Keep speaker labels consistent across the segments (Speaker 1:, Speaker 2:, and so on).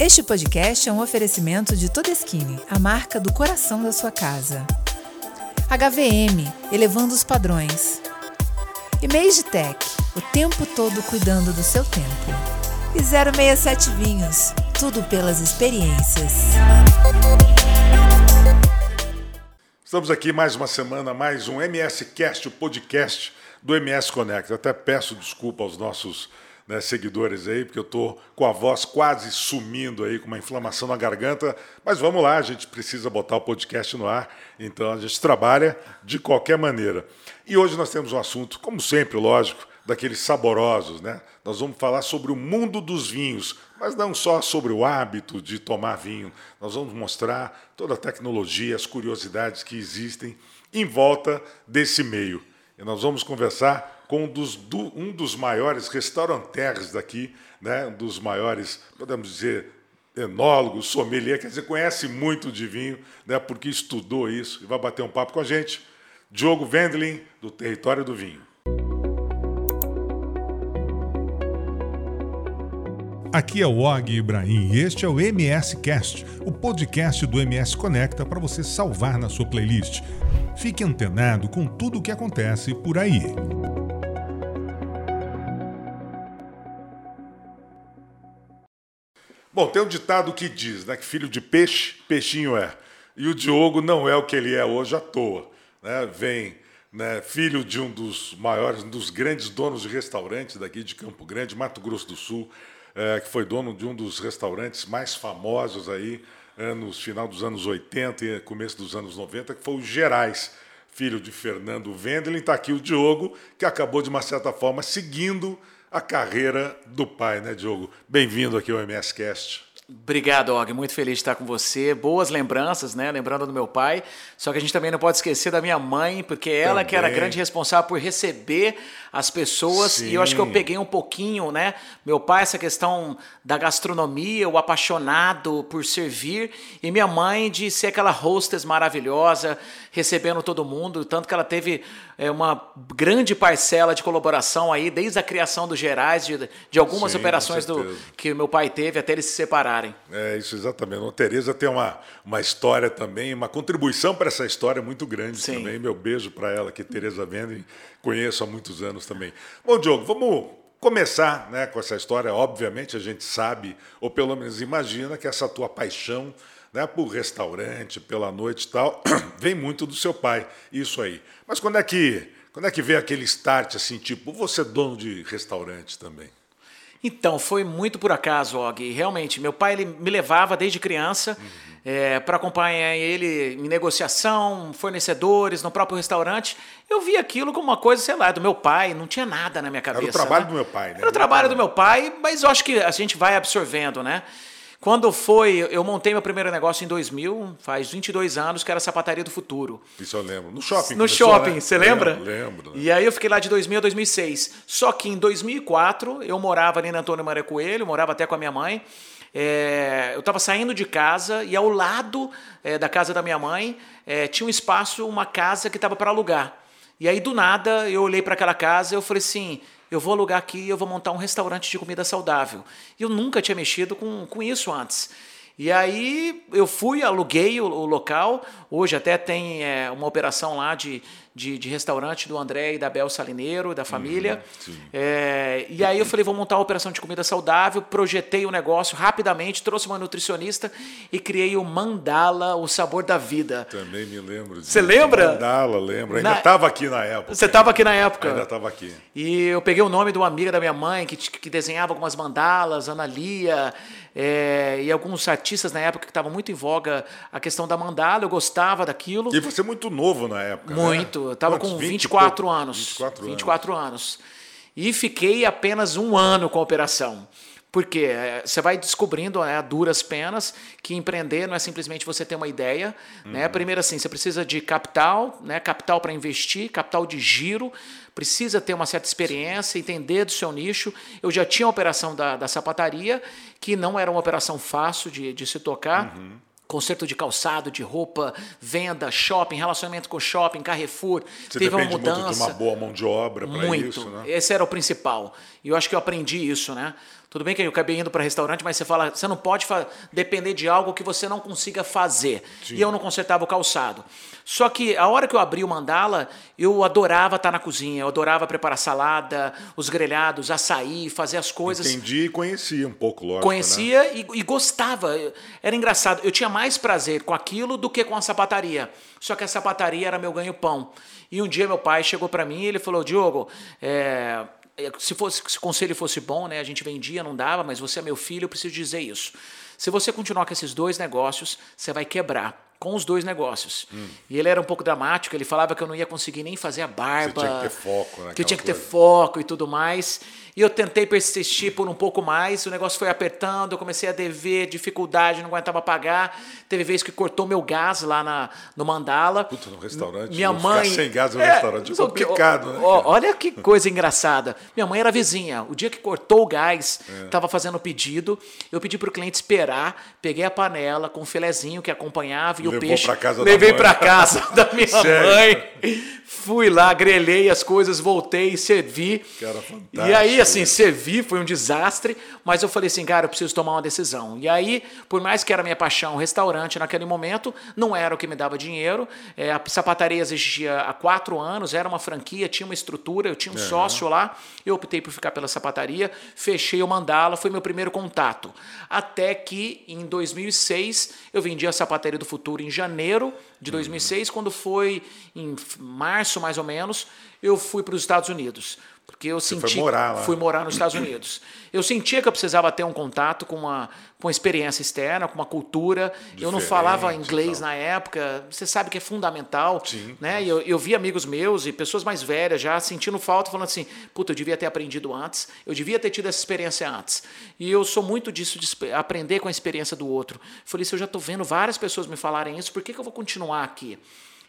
Speaker 1: Este podcast é um oferecimento de Todeskine, a marca do coração da sua casa. HVM, elevando os padrões. E Tech, o tempo todo cuidando do seu tempo. E 067 Vinhos, tudo pelas experiências.
Speaker 2: Estamos aqui mais uma semana, mais um MS Cast, o podcast do MS Connect. Até peço desculpa aos nossos né, seguidores aí, porque eu estou com a voz quase sumindo aí, com uma inflamação na garganta. Mas vamos lá, a gente precisa botar o podcast no ar, então a gente trabalha de qualquer maneira. E hoje nós temos um assunto, como sempre, lógico, daqueles saborosos, né? Nós vamos falar sobre o mundo dos vinhos, mas não só sobre o hábito de tomar vinho. Nós vamos mostrar toda a tecnologia, as curiosidades que existem em volta desse meio. E nós vamos conversar com um dos, do, um dos maiores restaurantes daqui, né, um dos maiores, podemos dizer, enólogos, sommelier, quer dizer, conhece muito de vinho, né, porque estudou isso, e vai bater um papo com a gente, Diogo Wendling, do Território do Vinho. Aqui é o Og Ibrahim e este é o MS Cast, o podcast do MS Conecta para você salvar na sua playlist. Fique antenado com tudo o que acontece por aí. Bom, tem um ditado que diz né, que filho de peixe, peixinho é. E o Diogo não é o que ele é hoje à toa. Né? Vem né, filho de um dos maiores, um dos grandes donos de restaurantes daqui de Campo Grande, Mato Grosso do Sul, é, que foi dono de um dos restaurantes mais famosos aí, anos, final dos anos 80 e começo dos anos 90, que foi o Gerais, filho de Fernando Vendelin. Está aqui o Diogo, que acabou, de uma certa forma, seguindo a carreira do pai, né, Diogo? Bem-vindo aqui ao MS Cast.
Speaker 3: Obrigado, Og. Muito feliz de estar com você. Boas lembranças, né? Lembrando do meu pai. Só que a gente também não pode esquecer da minha mãe, porque ela também. que era grande responsável por receber as pessoas. Sim. E eu acho que eu peguei um pouquinho, né? Meu pai, essa questão da gastronomia, o apaixonado por servir. E minha mãe de ser aquela hostess maravilhosa, recebendo todo mundo. Tanto que ela teve é, uma grande parcela de colaboração aí, desde a criação dos gerais, de, de algumas Sim, operações do, que meu pai teve até eles se separarem.
Speaker 2: É, isso exatamente. A Tereza tem uma, uma história também, uma contribuição para essa história muito grande Sim. também. Meu beijo para ela, que Tereza Vende, conheço há muitos anos também. Bom, Diogo, vamos começar né, com essa história. Obviamente a gente sabe, ou pelo menos imagina, que essa tua paixão né, por restaurante, pela noite e tal, vem muito do seu pai, isso aí. Mas quando é que, quando é que veio aquele start assim, tipo, você é dono de restaurante também?
Speaker 3: Então, foi muito por acaso, Og. Realmente, meu pai ele me levava desde criança uhum. é, para acompanhar ele em negociação, fornecedores, no próprio restaurante. Eu vi aquilo como uma coisa, sei lá, do meu pai, não tinha nada na minha cabeça.
Speaker 2: Era o trabalho
Speaker 3: né?
Speaker 2: do meu pai, né?
Speaker 3: Era o trabalho do meu pai, mas eu acho que a gente vai absorvendo, né? Quando foi, eu montei meu primeiro negócio em 2000, faz 22 anos, que era a Sapataria do Futuro.
Speaker 2: Isso eu lembro. No shopping.
Speaker 3: No começou, shopping, né? você lembra?
Speaker 2: Lembro, lembro.
Speaker 3: E aí eu fiquei lá de 2000 a 2006. Só que em 2004, eu morava ali na Antônio Maria Coelho, morava até com a minha mãe. É, eu estava saindo de casa e ao lado é, da casa da minha mãe é, tinha um espaço, uma casa que estava para alugar. E aí do nada eu olhei para aquela casa e eu falei assim: eu vou alugar aqui e eu vou montar um restaurante de comida saudável. E eu nunca tinha mexido com, com isso antes. E aí eu fui, aluguei o, o local. Hoje até tem é, uma operação lá de, de, de, restaurante do André e da Bel Salineiro, da família. Uhum, é, e aí eu falei, vou montar uma operação de comida saudável, projetei o negócio rapidamente, trouxe uma nutricionista e criei o Mandala, o sabor da vida.
Speaker 2: Também me lembro.
Speaker 3: Você lembra?
Speaker 2: Mandala, lembro. Ainda estava aqui na época.
Speaker 3: Você estava aqui na época?
Speaker 2: Ainda estava aqui.
Speaker 3: E eu peguei o nome de uma amiga da minha mãe que, que desenhava algumas mandalas, Ana Lia, é, e alguns artistas na época que estavam muito em voga a questão da mandala, eu gostava daquilo.
Speaker 2: E você é muito novo na época,
Speaker 3: né? Muito.
Speaker 2: Né?
Speaker 3: Eu estava com 24 anos. 24 anos. 24 anos. E fiquei apenas um ano com a operação. Porque é, você vai descobrindo né, a duras penas que empreender não é simplesmente você ter uma ideia. Né? Uhum. Né? Primeiro, assim, você precisa de capital, né? capital para investir, capital de giro, precisa ter uma certa experiência, entender do seu nicho. Eu já tinha a operação da, da sapataria, que não era uma operação fácil de, de se tocar. Uhum. Conserto de calçado, de roupa, venda, shopping, relacionamento com shopping, Carrefour.
Speaker 2: Você
Speaker 3: teve uma
Speaker 2: depende muito
Speaker 3: mudança.
Speaker 2: de uma boa mão de obra para isso, né?
Speaker 3: Esse era o principal. E eu acho que eu aprendi isso, né? Tudo bem que eu acabei indo para restaurante, mas você fala, você não pode depender de algo que você não consiga fazer. E eu não consertava o calçado. Só que a hora que eu abri o mandala, eu adorava estar na cozinha, eu adorava preparar salada, os grelhados, açaí, fazer as coisas.
Speaker 2: Entendi e conhecia um pouco, lógico. Né?
Speaker 3: Conhecia e, e gostava. Era engraçado. Eu tinha mais prazer com aquilo do que com a sapataria. Só que a sapataria era meu ganho-pão. E um dia meu pai chegou para mim e ele falou: Diogo, é, se, fosse, se o conselho fosse bom, né, a gente vendia, não dava, mas você é meu filho, eu preciso dizer isso. Se você continuar com esses dois negócios, você vai quebrar com os dois negócios.
Speaker 2: Hum.
Speaker 3: E ele era um pouco dramático, ele falava que eu não ia conseguir nem fazer a barba.
Speaker 2: tinha que ter foco, né,
Speaker 3: Que eu tinha que ter
Speaker 2: coisa.
Speaker 3: foco e tudo mais. E eu tentei persistir por um pouco mais, o negócio foi apertando, eu comecei a dever, dificuldade, não aguentava pagar. Teve vez que cortou meu gás lá na, no Mandala.
Speaker 2: Puta, no restaurante,
Speaker 3: Minha mãe.
Speaker 2: sem gás no
Speaker 3: É,
Speaker 2: restaurante é complicado, né,
Speaker 3: ó? Olha que coisa engraçada. Minha mãe era vizinha. O dia que cortou o gás,
Speaker 2: É.
Speaker 3: estava fazendo o pedido, eu pedi para o cliente esperar, peguei a panela com o filezinho que acompanhava e o
Speaker 2: Levou
Speaker 3: peixe.
Speaker 2: pra casa da
Speaker 3: levei para casa da minha
Speaker 2: Sério?
Speaker 3: mãe. Fui lá, grelhei as coisas, voltei, servi.
Speaker 2: Cara, fantástico
Speaker 3: E aí, assim, servi, foi um desastre, mas eu falei assim, cara, eu preciso tomar uma decisão. E aí, por mais que era minha paixão, o restaurante naquele momento não era o que me dava dinheiro. É, a sapataria existia há quatro anos, era uma franquia, tinha uma estrutura, eu tinha um sócio lá. Eu optei por ficar pela sapataria, fechei o Mandala, foi meu primeiro contato. Até que em 2006 eu vendi a sapataria do futuro em janeiro de 2006, quando foi em março mais ou menos, eu fui para os Estados Unidos. Porque eu
Speaker 2: foi
Speaker 3: senti.
Speaker 2: morar lá.
Speaker 3: Fui morar nos Estados Unidos. Eu sentia que eu precisava ter um contato com uma, com uma experiência externa, com uma cultura. eu não falava
Speaker 2: Diferente
Speaker 3: inglês
Speaker 2: tal.
Speaker 3: na época. Você sabe que é fundamental.
Speaker 2: Sim.
Speaker 3: Né? E Eu, eu vi amigos meus e pessoas mais velhas já sentindo falta, falando assim: puta, eu devia ter aprendido antes, eu devia ter tido essa experiência antes. E eu sou muito disso, de aprender com a experiência do outro. Falei, se eu já estou vendo várias pessoas me falarem isso, por que, que eu vou continuar aqui?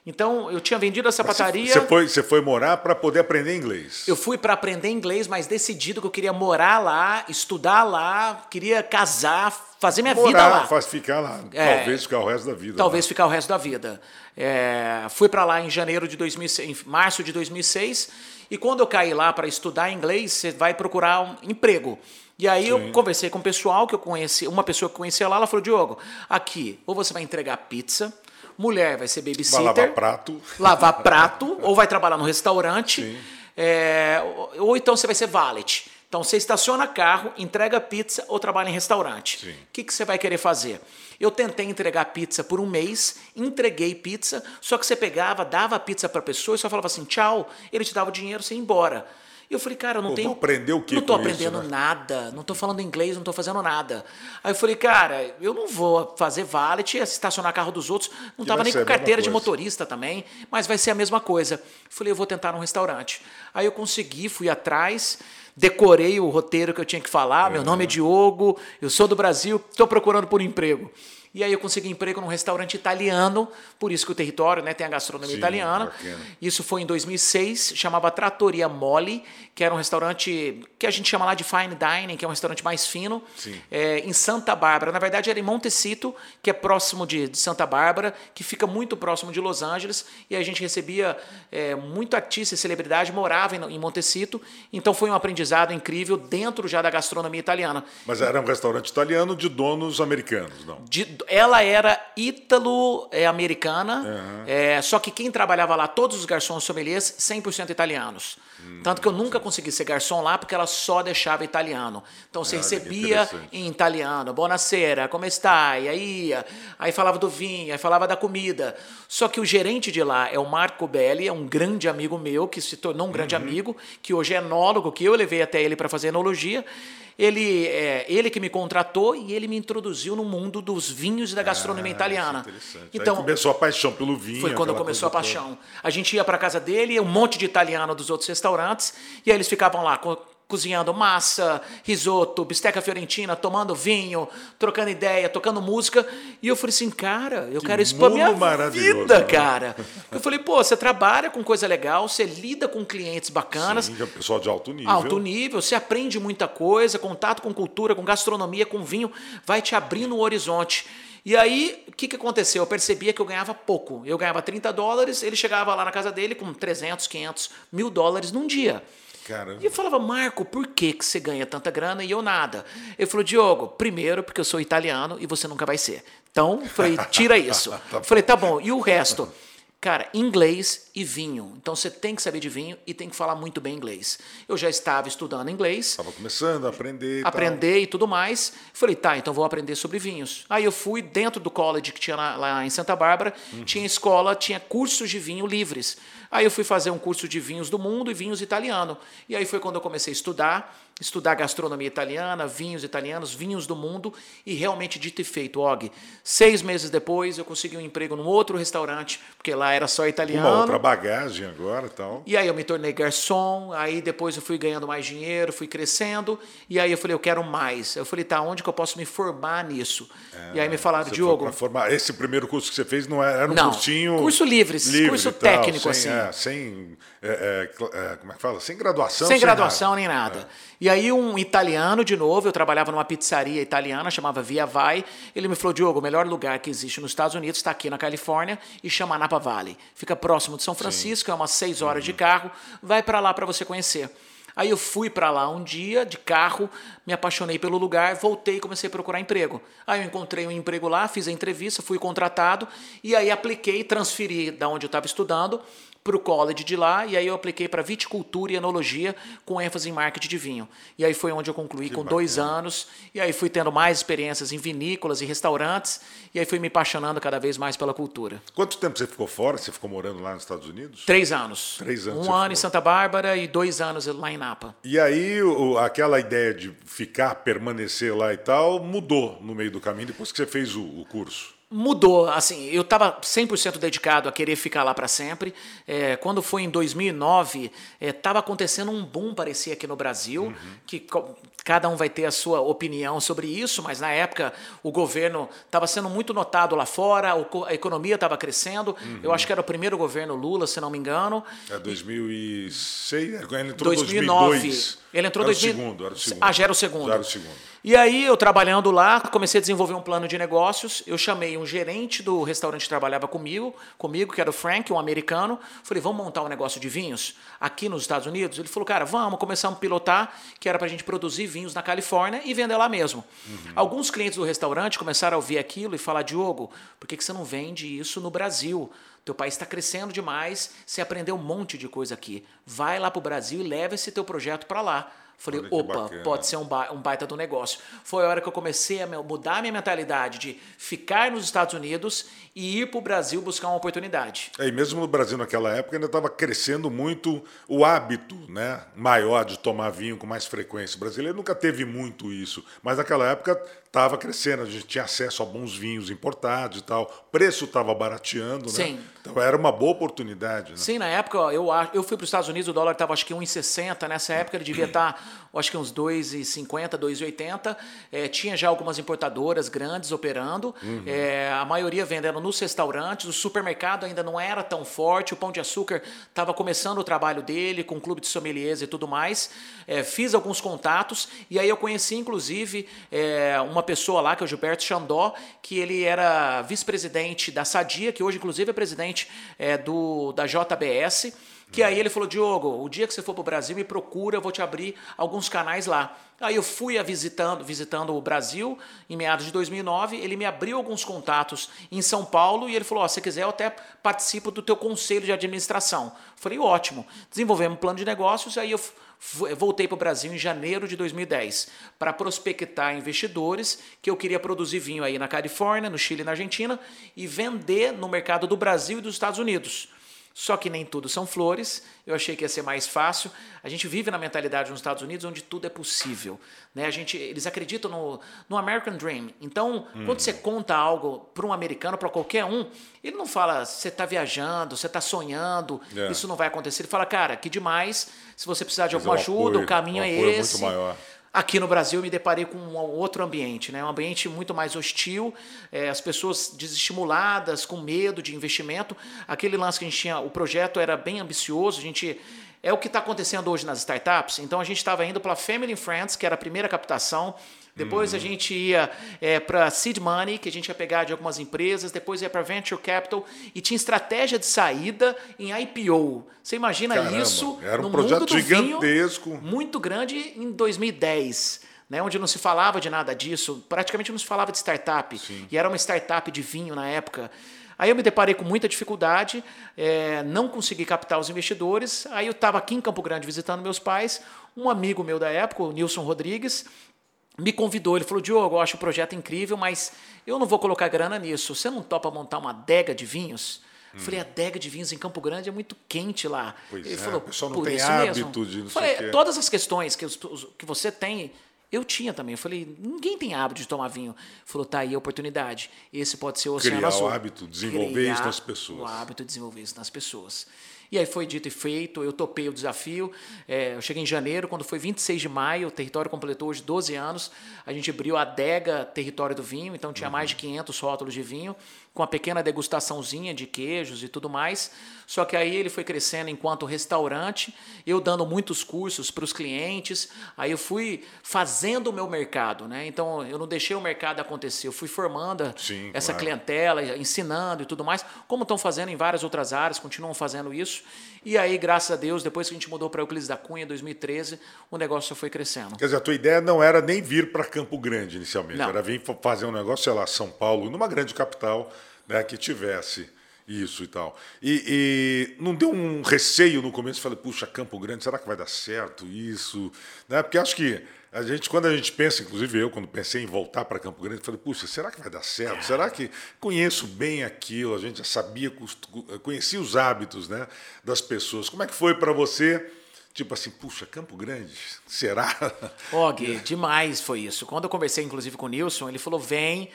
Speaker 3: Então, eu tinha vendido a sapataria.
Speaker 2: Você foi, você foi morar para poder aprender inglês.
Speaker 3: Eu fui para aprender inglês, mas decidido que eu queria morar lá, estudar lá, queria casar, fazer minha vida
Speaker 2: morar,
Speaker 3: lá.
Speaker 2: faz ficar lá.
Speaker 3: É.
Speaker 2: Talvez ficar o resto da vida.
Speaker 3: Talvez
Speaker 2: lá.
Speaker 3: ficar o resto da vida. É, fui para lá em janeiro de 2006, em março de 2006, e quando eu caí lá para estudar inglês, você vai procurar um emprego. E aí eu conversei com o pessoal que eu conheci, uma pessoa que eu conhecia lá, ela falou: "Diogo, aqui, ou você vai entregar pizza, mulher vai ser
Speaker 2: Vai
Speaker 3: babysitter,
Speaker 2: lavar prato.
Speaker 3: lavar prato, ou vai trabalhar no restaurante, é, ou, então você vai ser valet. Então você estaciona carro, entrega pizza ou trabalha em restaurante. O que, que você vai querer fazer? Eu tentei entregar pizza por um mês, entreguei pizza, só que você pegava, dava a pizza para a pessoa e só falava assim, tchau, ele te dava o dinheiro, você ia embora. E eu falei, cara, eu não
Speaker 2: Pô,
Speaker 3: tenho.
Speaker 2: vou aprender o quê
Speaker 3: Não tô
Speaker 2: com isso,
Speaker 3: aprendendo
Speaker 2: né?
Speaker 3: nada, não tô falando inglês, não tô fazendo nada. Aí eu falei, cara, eu não vou fazer valet, estacionar carro dos outros, não
Speaker 2: Que
Speaker 3: tava nem com carteira de motorista também, mas vai ser a mesma coisa. Falei, eu vou tentar num restaurante. Aí eu consegui, fui atrás, decorei o roteiro que eu tinha que falar. Meu nome é Diogo, eu sou do Brasil, estou procurando por emprego. E aí eu consegui emprego num restaurante italiano, por isso que o território né, tem a gastronomia
Speaker 2: Sim,
Speaker 3: italiana.
Speaker 2: bacana.
Speaker 3: Isso foi em 2006, chamava Trattoria Mole, que era um restaurante que a gente chama lá de fine dining, que é um restaurante mais fino, é, em Santa Bárbara. Na verdade, era em Montecito, que é próximo de, de Santa Bárbara, que fica muito próximo de Los Angeles, e a gente recebia é, muito artista e celebridade, morava em, em Montecito, então foi um aprendizado incrível dentro já da gastronomia italiana.
Speaker 2: Mas era um restaurante italiano de donos americanos, não?
Speaker 3: De- ela era ítalo-americana, é, só que quem trabalhava lá, todos os garçons sommeliers, 100% italianos.
Speaker 2: Hum,
Speaker 3: Tanto que eu nunca consegui ser garçom lá, porque ela só deixava italiano. Então você
Speaker 2: que
Speaker 3: recebia em italiano, buonasera, come stai? Aí, aí falava do vinho, aí falava da comida. Só que o gerente de lá é o Marco Belli, é um grande amigo meu, que se tornou um grande
Speaker 2: Uhum.
Speaker 3: amigo, que hoje é enólogo, que eu levei até ele para fazer enologia. Ele, é, ele que me contratou e ele me introduziu no mundo dos vinhos e da gastronomia
Speaker 2: Ah,
Speaker 3: italiana. Então,
Speaker 2: Aí começou a paixão pelo vinho.
Speaker 3: foi quando começou a
Speaker 2: coisa toda.
Speaker 3: paixão. A gente ia para casa dele, um monte de italiano dos outros restaurantes, e aí eles ficavam lá cozinhando massa, risoto, bisteca fiorentina, tomando vinho, trocando ideia, tocando música. E eu falei assim, cara, eu
Speaker 2: Que
Speaker 3: quero isso pra minha vida,
Speaker 2: né?
Speaker 3: cara. Eu falei, pô, você trabalha com coisa legal, você lida com clientes bacanas,
Speaker 2: Sim, é pessoal de alto nível.
Speaker 3: alto nível, você aprende muita coisa, contato com cultura, com gastronomia, com vinho, vai te abrindo um horizonte. E aí, o que, que aconteceu? Eu percebia que eu ganhava pouco. Eu ganhava 30 dólares, ele chegava lá na casa dele com 300, 500, mil dólares num dia.
Speaker 2: Caramba.
Speaker 3: E eu falava, Marco, por que, que você ganha tanta grana e eu nada? Ele falou, Diogo, primeiro porque eu sou italiano e você nunca vai ser. Então, falei, tira isso. Eu falei, tá bom, e o resto? Cara, inglês e vinho. Então você tem que saber de vinho e tem que falar muito bem inglês. Eu já estava estudando inglês,
Speaker 2: Estava começando a aprender e tal.
Speaker 3: aprender e tudo mais. Falei, tá, então vou aprender sobre vinhos. Aí eu fui dentro do college que tinha lá, lá em Santa Bárbara, tinha escola, tinha cursos de vinho livres. Aí eu fui fazer um curso de vinhos do mundo e vinhos italiano. E aí foi quando eu comecei a estudar, estudar gastronomia italiana, vinhos italianos, vinhos do mundo e realmente dito e feito, Og. Seis meses depois eu consegui um emprego num outro restaurante, porque lá era só italiano.
Speaker 2: Uma outra bagagem agora e tal.
Speaker 3: E aí eu me tornei garçom, aí depois eu fui ganhando mais dinheiro, fui crescendo, e aí eu falei, eu quero mais. Eu falei, tá, onde que eu posso me formar nisso? e aí me falaram,
Speaker 2: Você foi
Speaker 3: Diogo,
Speaker 2: formar. Esse primeiro curso que você fez não era, era um
Speaker 3: Não,
Speaker 2: cursinho.
Speaker 3: curso livres,
Speaker 2: livre
Speaker 3: curso
Speaker 2: e tal,
Speaker 3: técnico,
Speaker 2: sem,
Speaker 3: assim.
Speaker 2: é, sem. É, é, é, como é que fala? Sem graduação.
Speaker 3: sem graduação
Speaker 2: nada.
Speaker 3: nem nada. E aí um italiano, de novo, eu trabalhava numa pizzaria italiana, chamava Via Vai, ele me falou, Diogo, o melhor lugar que existe nos Estados Unidos está aqui na Califórnia e chama Napa Valley. Fica próximo de São Francisco, é umas seis horas de carro, vai para lá para você conhecer. Aí eu fui para lá um dia de carro, me apaixonei pelo lugar, voltei e comecei a procurar emprego. Aí eu encontrei um emprego lá, fiz a entrevista, fui contratado e aí apliquei, transferi da onde eu estava estudando para o college de lá e aí eu apliquei para viticultura e enologia com ênfase em marketing de vinho. E aí foi onde eu concluí com dois anos e aí fui tendo mais experiências em vinícolas e restaurantes e aí fui me apaixonando cada vez mais pela cultura.
Speaker 2: Quanto tempo você ficou fora? Você ficou morando lá nos Estados Unidos?
Speaker 3: Três anos.
Speaker 2: Três anos
Speaker 3: Um ano
Speaker 2: ficou.
Speaker 3: em Santa Bárbara e dois anos lá em Napa.
Speaker 2: E aí, o- aquela ideia de ficar, permanecer lá e tal, mudou no meio do caminho depois que você fez o, o curso.
Speaker 3: Mudou, assim, eu estava 100% dedicado a querer ficar lá para sempre. É, quando foi em 2009, estava acontecendo um boom, parecia aqui no Brasil, que co- cada um vai ter a sua opinião sobre isso, mas na época o governo estava sendo muito notado lá fora, a economia estava crescendo. Eu acho que era o primeiro governo Lula, se não me engano.
Speaker 2: É 2006, ele entrou em
Speaker 3: 2009.
Speaker 2: 2002.
Speaker 3: Ele entrou em
Speaker 2: era
Speaker 3: 2000.
Speaker 2: o segundo, era o segundo.
Speaker 3: Ah, já era o segundo.
Speaker 2: Já era o segundo.
Speaker 3: E aí, eu trabalhando lá, comecei a desenvolver um plano de negócios. Eu chamei um gerente do restaurante que trabalhava comigo, comigo, que era o Frank, um americano. Falei, vamos montar um negócio de vinhos aqui nos Estados Unidos? Ele falou, cara, vamos começar a pilotar, que era para a gente produzir vinhos na Califórnia e vender lá mesmo. Alguns clientes do restaurante começaram a ouvir aquilo e falar, Diogo, por que, que você não vende isso no Brasil? Teu país está crescendo demais, você aprendeu um monte de coisa aqui. Vai lá para o Brasil e leva esse teu projeto para lá. Falei, opa,
Speaker 2: bacana.
Speaker 3: pode ser um, ba- um baita do negócio. Foi a hora que eu comecei a mudar a minha mentalidade de ficar nos Estados Unidos e ir para o Brasil buscar uma oportunidade.
Speaker 2: É, e mesmo no Brasil naquela época ainda estava crescendo muito o hábito né, maior de tomar vinho com mais frequência. O brasileiro nunca teve muito isso, mas naquela época estava crescendo, a gente tinha acesso a bons vinhos importados e tal, o preço estava barateando, né?
Speaker 3: Sim.
Speaker 2: Então era uma boa oportunidade. Né?
Speaker 3: Sim, na época eu, eu fui para os Estados Unidos, o dólar estava acho que 1,60. Nessa época ele devia estar, acho que uns 2,50, 2,80. É, tinha já algumas importadoras grandes operando, é, a maioria vendendo nos restaurantes. O supermercado ainda não era tão forte. O Pão de Açúcar estava começando o trabalho dele, com o clube de sommeliers e tudo mais. É, fiz alguns contatos e aí eu conheci, inclusive, é, uma pessoa lá, que é o Gilberto Xandó, que ele era vice-presidente da Sadia, que hoje, inclusive, é presidente é, do, da JBS. Que aí ele falou, Diogo, o dia que você for para o Brasil, me procura, eu vou te abrir alguns canais lá. Aí eu fui a visitando, visitando o Brasil em meados de 2009, ele me abriu alguns contatos em São Paulo e ele falou, ó, se quiser eu até participo do teu conselho de administração. Falei, ótimo. Desenvolvemos um plano de negócios, aí eu voltei para o Brasil em janeiro de 2010 para prospectar investidores que eu queria produzir vinho aí na Califórnia, no Chile e na Argentina e vender no mercado do Brasil e dos Estados Unidos. Só que nem tudo são flores. Eu achei que ia ser mais fácil. A gente vive na mentalidade nos Estados Unidos onde tudo é possível. Né? A gente, eles acreditam no, no American Dream. Então, hum. quando você conta algo para um americano, para qualquer um, ele não fala você está viajando, você está sonhando, é. isso não vai acontecer. Ele fala, cara, que demais. Se você precisar de alguma ajuda, o caminho é esse.
Speaker 2: É muito maior.
Speaker 3: Aqui no Brasil eu me deparei com um outro ambiente, né? um ambiente muito mais hostil, é, as pessoas desestimuladas, com medo de investimento. Aquele lance que a gente tinha, o projeto era bem ambicioso, a gente é o que está acontecendo hoje nas startups. Então a gente estava indo para Family and Friends, que era a primeira captação, depois uhum. a gente ia é, para seed money, que a gente ia pegar de algumas empresas, depois ia para venture capital e tinha estratégia de saída em IPO. Você imagina Caramba, isso
Speaker 2: era um no projeto mundo do gigantesco,
Speaker 3: vinho, muito grande em 2010. Né, onde não se falava de nada disso, praticamente não se falava de startup. Sim. E era uma startup de vinho na época. Aí eu me deparei com muita dificuldade, é, não consegui captar os investidores. Aí eu estava aqui em Campo Grande visitando meus pais. Um amigo meu da época, o Nilson Rodrigues, me convidou. Ele falou: Diogo, eu acho o projeto incrível, mas eu não vou colocar grana nisso. Você não topa montar uma adega de vinhos? Hum. Falei, adega de vinhos em Campo Grande é muito quente lá.
Speaker 2: Pois
Speaker 3: ele
Speaker 2: é,
Speaker 3: falou,
Speaker 2: pessoal não tem hábito de não
Speaker 3: Falei, todas as questões que, que você tem, eu tinha também. Eu falei, ninguém tem hábito de tomar vinho. Ele falou, tá aí a oportunidade. Esse pode ser o Oceano
Speaker 2: Criar
Speaker 3: Azul.
Speaker 2: o hábito, desenvolver Criar isso nas pessoas.
Speaker 3: O hábito, desenvolver isso nas pessoas. E aí foi dito e feito, eu topei o desafio. É, eu cheguei em janeiro, quando foi 26 de maio, o território completou hoje 12 anos. A gente abriu a adega Território do Vinho, então tinha uhum. mais de 500 rótulos de vinho com uma pequena degustaçãozinha de queijos e tudo mais. Só que aí ele foi crescendo enquanto restaurante, eu dando muitos cursos para os clientes. Aí eu fui fazendo o meu mercado, né? Então eu não deixei o mercado acontecer, eu fui formando Sim, essa claro. clientela, ensinando e tudo mais, como estão fazendo em várias outras áreas, continuam fazendo isso. E aí, graças a Deus, depois que a gente mudou para Euclides da Cunha, em 2013, o negócio foi crescendo.
Speaker 2: Quer dizer, a tua ideia não era nem vir para Campo Grande inicialmente, não. era vir fazer um negócio, sei lá, São Paulo, numa grande capital, né, que tivesse isso e tal. E, e, não deu um receio no começo, falei, puxa, Campo Grande, será que vai dar certo isso? Né? Porque acho que a gente, quando a gente pensa, inclusive eu, quando pensei em voltar para Campo Grande, falei, puxa, será que vai dar certo? Será que conheço bem aquilo? A gente já sabia, conhecia os hábitos né, das pessoas. Como é que foi para você? Tipo assim, puxa, Campo Grande, será?
Speaker 3: Og, demais foi isso. Quando eu conversei, inclusive, com o Nilson, ele falou, vem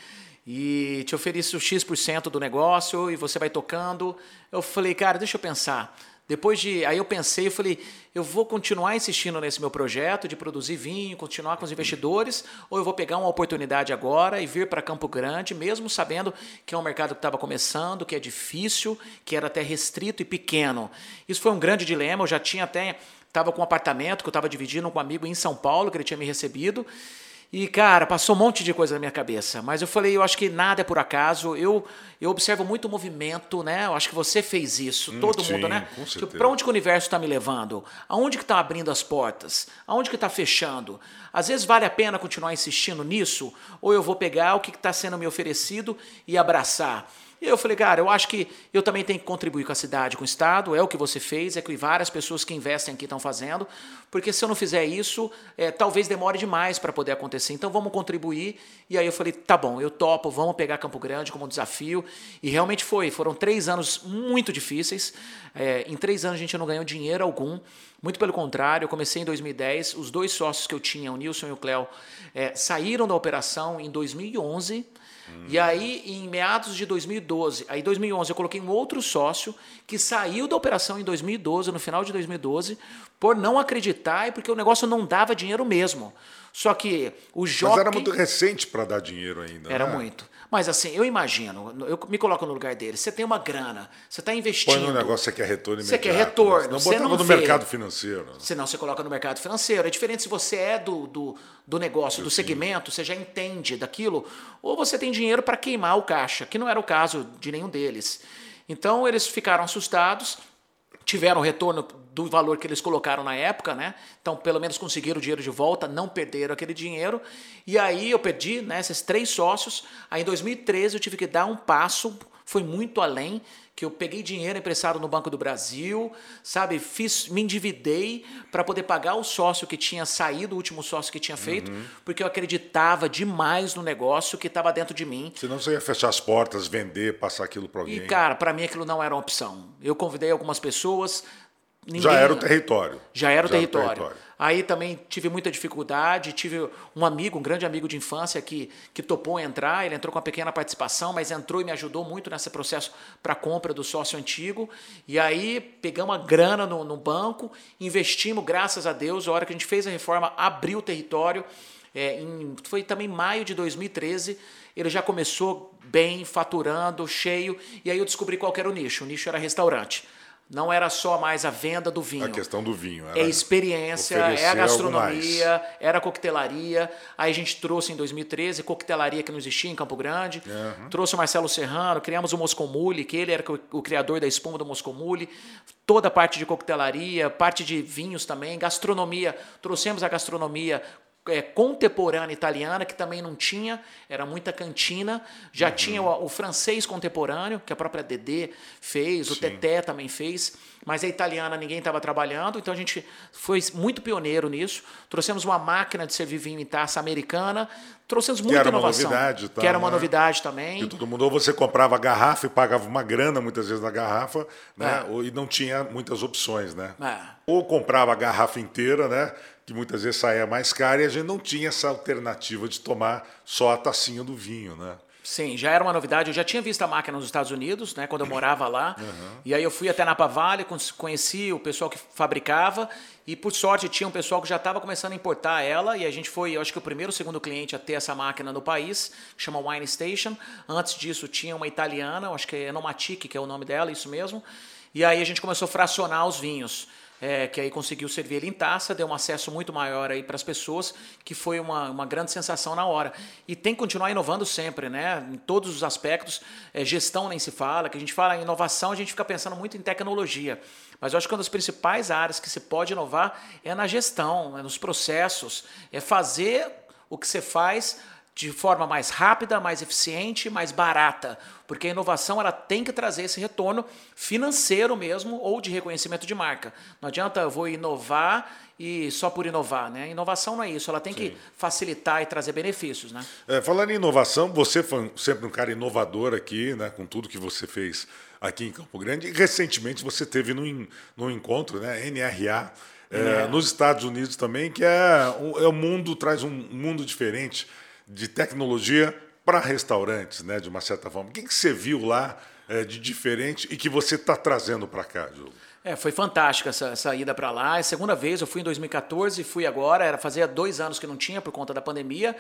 Speaker 3: e te ofereço X% do negócio e você vai tocando. Eu falei, cara, deixa eu pensar. Depois de. Aí eu pensei, eu falei, eu vou continuar insistindo nesse meu projeto de produzir vinho, continuar com os investidores, ou eu vou pegar uma oportunidade agora e vir para Campo Grande, mesmo sabendo que é um mercado que estava começando, que é difícil, que era até restrito e pequeno. Isso foi um grande dilema, eu já tinha até. Estava com um apartamento que eu estava dividindo com um amigo em São Paulo, que ele tinha me recebido. E, cara, passou um monte de coisa na minha cabeça. Mas eu falei, eu acho que nada é por acaso. Eu, eu observo muito movimento, né? Eu acho que você fez isso, hum, todo
Speaker 2: sim,
Speaker 3: mundo, né?
Speaker 2: Tipo,
Speaker 3: para onde que o universo está me levando? Aonde que está abrindo as portas? Aonde que está fechando? Às vezes vale a pena continuar insistindo nisso, ou eu vou pegar o que está sendo me oferecido e abraçar. E eu falei, cara, eu acho que eu também tenho que contribuir com a cidade, com o Estado, é o que você fez, é que várias pessoas que investem aqui estão fazendo, porque se eu não fizer isso, é, talvez demore demais para poder acontecer. Então vamos contribuir. E aí eu falei, tá bom, eu topo, vamos pegar Campo Grande como desafio. E realmente foi. Foram três anos muito difíceis. É, em três anos a gente não ganhou dinheiro algum. Muito pelo contrário, eu comecei em 2010. Os dois sócios que eu tinha, o Nilson e o Cléo, é, saíram da operação em 2011. Hum. E aí, em meados de 2012, aí 2011 eu coloquei um outro sócio que saiu da operação em 2012, no final de 2012, por não acreditar e porque o negócio não dava dinheiro mesmo. Só que o jockey...
Speaker 2: Mas era muito recente para dar dinheiro ainda.
Speaker 3: Era
Speaker 2: né?
Speaker 3: muito. Mas assim, eu imagino, eu me coloco no lugar dele. Você tem uma grana, você está investindo.
Speaker 2: Põe no negócio, você quer retorno
Speaker 3: imediato. Você quer retorno.
Speaker 2: Não
Speaker 3: você
Speaker 2: não no
Speaker 3: vê.
Speaker 2: mercado financeiro.
Speaker 3: Senão você coloca no mercado financeiro. É diferente se você é do, do, do negócio, eu do sim. segmento, você já entende daquilo, ou você tem dinheiro para queimar o caixa, que não era o caso de nenhum deles. Então eles ficaram assustados, tiveram retorno do valor que eles colocaram na época, né? Então, pelo menos conseguiram o dinheiro de volta, não perderam aquele dinheiro. E aí eu perdi, né, esses três sócios. Aí em 2013 eu tive que dar um passo foi muito além, que eu peguei dinheiro emprestado no Banco do Brasil, sabe? Fiz, me endividei para poder pagar o sócio que tinha saído, o último sócio que tinha feito, uhum. porque eu acreditava demais no negócio que estava dentro de mim.
Speaker 2: Senão você ia fechar as portas, vender, passar aquilo para alguém.
Speaker 3: E, cara, para mim aquilo não era uma opção. Eu convidei algumas pessoas,
Speaker 2: Ninguém... Já era o território.
Speaker 3: Já era o, Já território. Era o território. Aí também tive muita dificuldade. Tive um amigo, um grande amigo de infância, que, que topou entrar. Ele entrou com uma pequena participação, mas entrou e me ajudou muito nesse processo para compra do sócio antigo. E aí pegamos a grana no, no, banco, investimos, graças a Deus. A hora que a gente fez a reforma, abriu o território. É, em, foi também maio de 2013. Ele já começou bem, faturando, cheio. E aí eu descobri qual era o nicho. O nicho era restaurante. Não era só mais a venda do vinho.
Speaker 2: A questão do vinho.
Speaker 3: é experiência, é a gastronomia, era a coquetelaria. Aí a gente trouxe em 2013 coquetelaria que não existia em Campo Grande. Uhum. Trouxe o Marcelo Serrano, criamos o Moscomule, que ele era o criador da espuma do Moscomule. Toda a parte de coquetelaria, parte de vinhos também, gastronomia. Trouxemos a gastronomia é, contemporânea italiana, que também não tinha, era muita cantina. Já uhum. tinha o, o, francês contemporâneo, que a própria Dedê fez, o Teté também fez, mas a italiana ninguém estava trabalhando, então a gente foi muito pioneiro nisso. Trouxemos uma máquina de servir vinho em taça americana, trouxemos muita que era inovação. Uma novidade, tá, que era uma né? novidade também.
Speaker 2: Que todo mundo, ou você comprava garrafa e pagava uma grana muitas vezes na garrafa, né? É. e não tinha muitas opções, né? É. Ou comprava a garrafa inteira, né? Que muitas vezes saía mais caro e a gente não tinha essa alternativa de tomar só a tacinha do vinho, né?
Speaker 3: Sim, já era uma novidade. Eu já tinha visto a máquina nos Estados Unidos, né, quando eu morava lá. Uhum. E aí eu fui até Napa Valley, conheci o pessoal que fabricava e por sorte tinha um pessoal que já estava começando a importar ela e a gente foi, eu acho que o primeiro ou segundo cliente a ter essa máquina no país, que chama Wine Station. Antes disso tinha uma italiana, acho que é Enomatic, que é o nome dela, isso mesmo. E aí a gente começou a fracionar os vinhos é, que aí conseguiu servir ele em taça, deu um acesso muito maior aí para as pessoas, que foi uma, uma grande sensação na hora. E tem que continuar inovando sempre, né? Em todos os aspectos. É, gestão nem se fala, que a gente fala em inovação, a gente fica pensando muito em tecnologia. Mas eu acho que uma das principais áreas que se pode inovar é na gestão, é nos processos, é fazer o que você faz de forma mais rápida, mais eficiente, mais barata, porque a inovação ela tem que trazer esse retorno financeiro mesmo ou de reconhecimento de marca. Não adianta eu vou inovar e só por inovar, né? Inovação não é isso, ela tem Sim. que facilitar e trazer benefícios, né?
Speaker 2: É, falando em inovação, você foi sempre um cara inovador aqui, né? Com tudo que você fez aqui em Campo Grande. E recentemente você teve num, num encontro, né? NRA. É, é. nos Estados Unidos também, que é, é o mundo traz um mundo diferente de tecnologia para restaurantes, né, de uma certa forma. O que, que você viu lá é, de diferente e que você está trazendo para cá, Diogo?
Speaker 3: É, foi fantástica essa, essa ida para lá. É a segunda vez, eu fui em 2014, fui agora, era fazia dois anos que não tinha por conta da pandemia.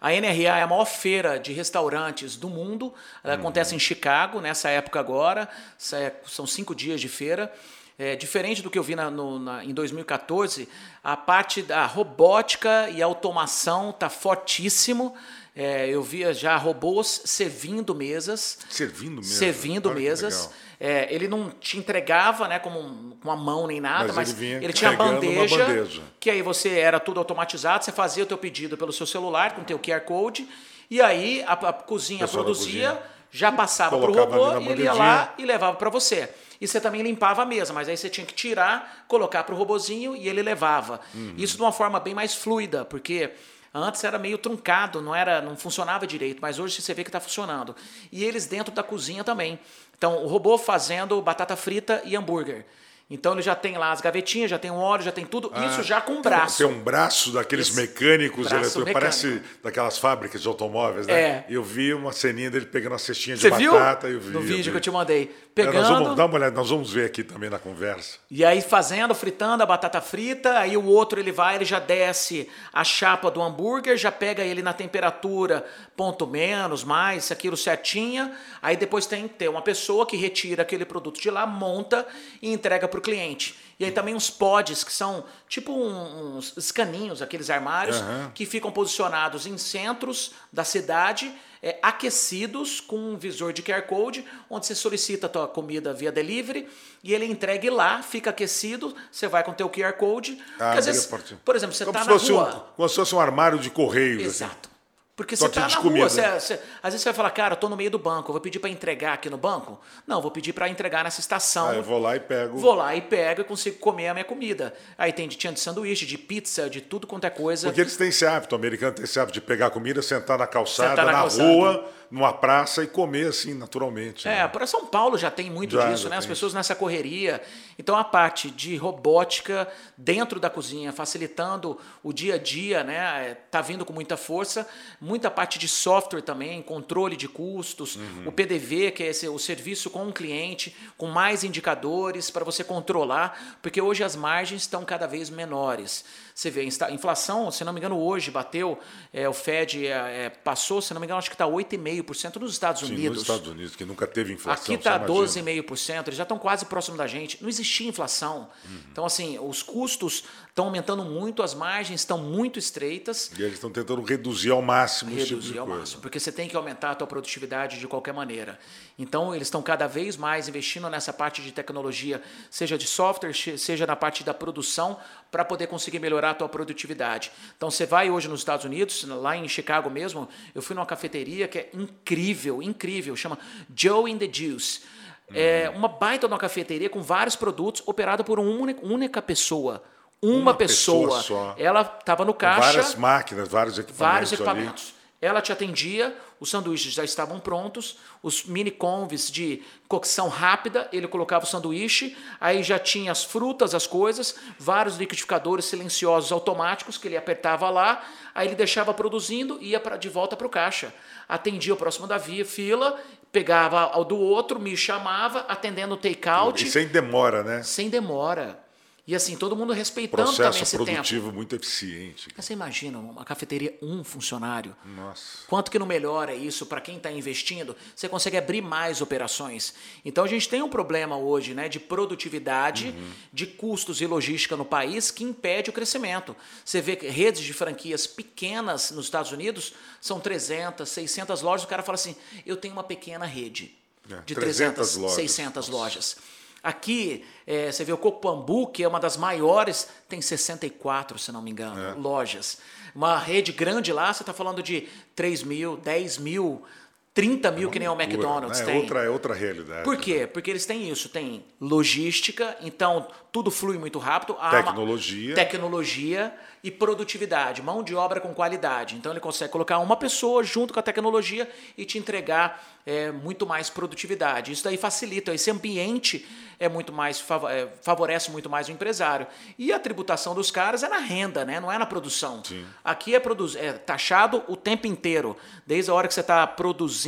Speaker 3: A NRA é a maior feira de restaurantes do mundo. Ela uhum. acontece em Chicago, nessa época agora. É, são cinco dias de feira. É, diferente do que eu vi na, no, na, em 2014, a parte da robótica e automação está fortíssimo. É, eu via já robôs servindo mesas.
Speaker 2: Servindo mesas?
Speaker 3: Servindo Olha mesas. É, ele não te entregava né, como uma mão nem nada, mas, mas ele, ele tinha bandeja, bandeja, que aí você era tudo automatizado, você fazia o teu pedido pelo seu celular com o teu QR Code, e aí a, a cozinha produzia, cozinha, já passava para o robô e ele ia lá e levava para você. E você também limpava a mesa, mas aí você tinha que tirar, colocar para o robozinho e ele levava. Uhum. Isso de uma forma bem mais fluida, porque Antes era meio truncado, não era, não funcionava direito, mas hoje você vê que está funcionando. E eles dentro da cozinha também. Então, o robô fazendo batata frita e hambúrguer. Então ele já tem lá as gavetinhas, já tem um óleo, já tem tudo, ah, isso já com braço.
Speaker 2: Tem um braço daqueles Esse mecânicos, braço mecânico. parece daquelas fábricas de automóveis, né? É. Eu vi uma ceninha dele pegando a cestinha de Você batata.
Speaker 3: Viu?
Speaker 2: Vi,
Speaker 3: no vídeo
Speaker 2: vi.
Speaker 3: que eu te mandei. Pegando.
Speaker 2: É, nós vamos dar uma olhada, nós vamos ver aqui também na conversa.
Speaker 3: E aí fazendo, fritando a batata frita, aí o outro ele vai, ele já desce a chapa do hambúrguer, já pega ele na temperatura, ponto menos, mais, aquilo certinha. Aí depois tem que ter uma pessoa que retira aquele produto de lá, monta e entrega para o cliente. E aí também uns pods, que são tipo uns escaninhos, aqueles armários, uhum. que ficam posicionados em centros da cidade é, aquecidos com um visor de QR Code, onde você solicita a tua comida via delivery e ele entregue lá, fica aquecido, você vai com o teu QR Code. Ah, às vezes, por exemplo, você está na rua...
Speaker 2: Um, como se fosse um armário de correios.
Speaker 3: Assim. Exato.
Speaker 2: Assim.
Speaker 3: Porque você tá
Speaker 2: de
Speaker 3: na
Speaker 2: comida.
Speaker 3: rua, você, você- às vezes você vai falar, cara, eu tô no meio do banco, eu vou pedir para entregar aqui no banco? Não, vou pedir para entregar nessa estação.
Speaker 2: Ah, eu vou lá e pego.
Speaker 3: Vou lá e pego e consigo comer a minha comida. Aí tem de, tinha de sanduíche, de pizza, de tudo quanto é coisa.
Speaker 2: Porque eles têm esse hábito, o americano tem esse hábito de pegar comida, sentar na calçada,
Speaker 3: Sentar na
Speaker 2: na,
Speaker 3: calçada.
Speaker 2: rua, numa praça e comer assim, naturalmente.
Speaker 3: É,
Speaker 2: né?
Speaker 3: para São Paulo já tem muito
Speaker 2: Já,
Speaker 3: disso,
Speaker 2: já
Speaker 3: né? As pessoas nessa correria. Então a parte de robótica dentro da cozinha, facilitando o dia a dia, né? é, Tá vindo com muita força. Muita parte de software também, controle de custos,
Speaker 2: Uhum.
Speaker 3: o PDV, que é esse, o serviço com o cliente, com mais indicadores para você controlar, porque hoje as margens estão cada vez menores. Você vê, a inflação, se não me engano, hoje bateu, é, o Fed é, é, passou, se não me engano, acho que está 8,5% nos Estados
Speaker 2: Sim,
Speaker 3: Unidos.
Speaker 2: nos Estados Unidos, que nunca teve inflação.
Speaker 3: Aqui está
Speaker 2: imagina.
Speaker 3: 12,5%, eles já estão quase próximo da gente. Não existia inflação. Então, assim, os custos estão aumentando muito, as margens estão muito estreitas.
Speaker 2: E eles estão tentando reduzir ao máximo esse tipo
Speaker 3: Reduzir ao
Speaker 2: coisa.
Speaker 3: máximo, porque você tem que aumentar a tua produtividade de qualquer maneira. Então, eles estão cada vez mais investindo nessa parte de tecnologia, seja de software, seja na parte da produção, para poder conseguir melhorar a tua produtividade. Então, você vai hoje nos Estados Unidos, lá em Chicago mesmo, eu fui numa cafeteria que é incrível, incrível, chama Joe in the Juice. É uma baita de uma cafeteria com vários produtos, operada por uma única pessoa. Uma,
Speaker 2: Uma pessoa.
Speaker 3: Ela estava no caixa
Speaker 2: várias máquinas, vários equipamentos.
Speaker 3: vários
Speaker 2: ali.
Speaker 3: equipamentos. Ela te atendia, os sanduíches já estavam prontos, os mini conves de cocção rápida, ele colocava o sanduíche, aí já tinha as frutas, as coisas, vários liquidificadores silenciosos automáticos que ele apertava lá, aí ele deixava produzindo e ia pra, de volta para o caixa. Atendia o próximo da via, fila, pegava ao do outro, me chamava, atendendo o take-out,
Speaker 2: E sem demora, né?
Speaker 3: sem demora. E assim, todo mundo respeitando também
Speaker 2: Processo
Speaker 3: esse tempo.
Speaker 2: produtivo muito eficiente.
Speaker 3: Mas Você imagina uma cafeteria, um funcionário.
Speaker 2: Nossa.
Speaker 3: Quanto que não melhora isso para quem está investindo? Você consegue abrir mais operações. Então a gente tem um problema hoje né, de produtividade, de custos e logística no país que impede o crescimento. Você vê que redes de franquias pequenas nos Estados Unidos são 300, 600 lojas. O cara fala assim: eu tenho uma pequena rede
Speaker 2: É,
Speaker 3: de
Speaker 2: 300
Speaker 3: 300,
Speaker 2: lojas.
Speaker 3: 600 lojas. Aqui, é, você vê o Coco Pambu, que é uma das maiores, tem 64, se não me engano,
Speaker 2: É.
Speaker 3: lojas. Uma rede grande lá, você está falando de 3 mil, 10 mil, 30 mil, que nem o
Speaker 2: Loucura,
Speaker 3: McDonald's
Speaker 2: né?
Speaker 3: tem.
Speaker 2: Outra, é outra realidade.
Speaker 3: Por quê? Porque eles têm isso, tem logística, então tudo flui muito rápido. Uma-
Speaker 2: Tecnologia.
Speaker 3: tecnologia e produtividade, mão de obra com qualidade. Então ele consegue colocar uma pessoa junto com a tecnologia e te entregar é, muito mais produtividade. Isso daí facilita, esse ambiente é muito mais é, favorece muito mais o empresário. E a tributação dos caras é na renda, né? não é na produção. Aqui é, produz, é taxado o tempo inteiro, desde a hora que você está produzindo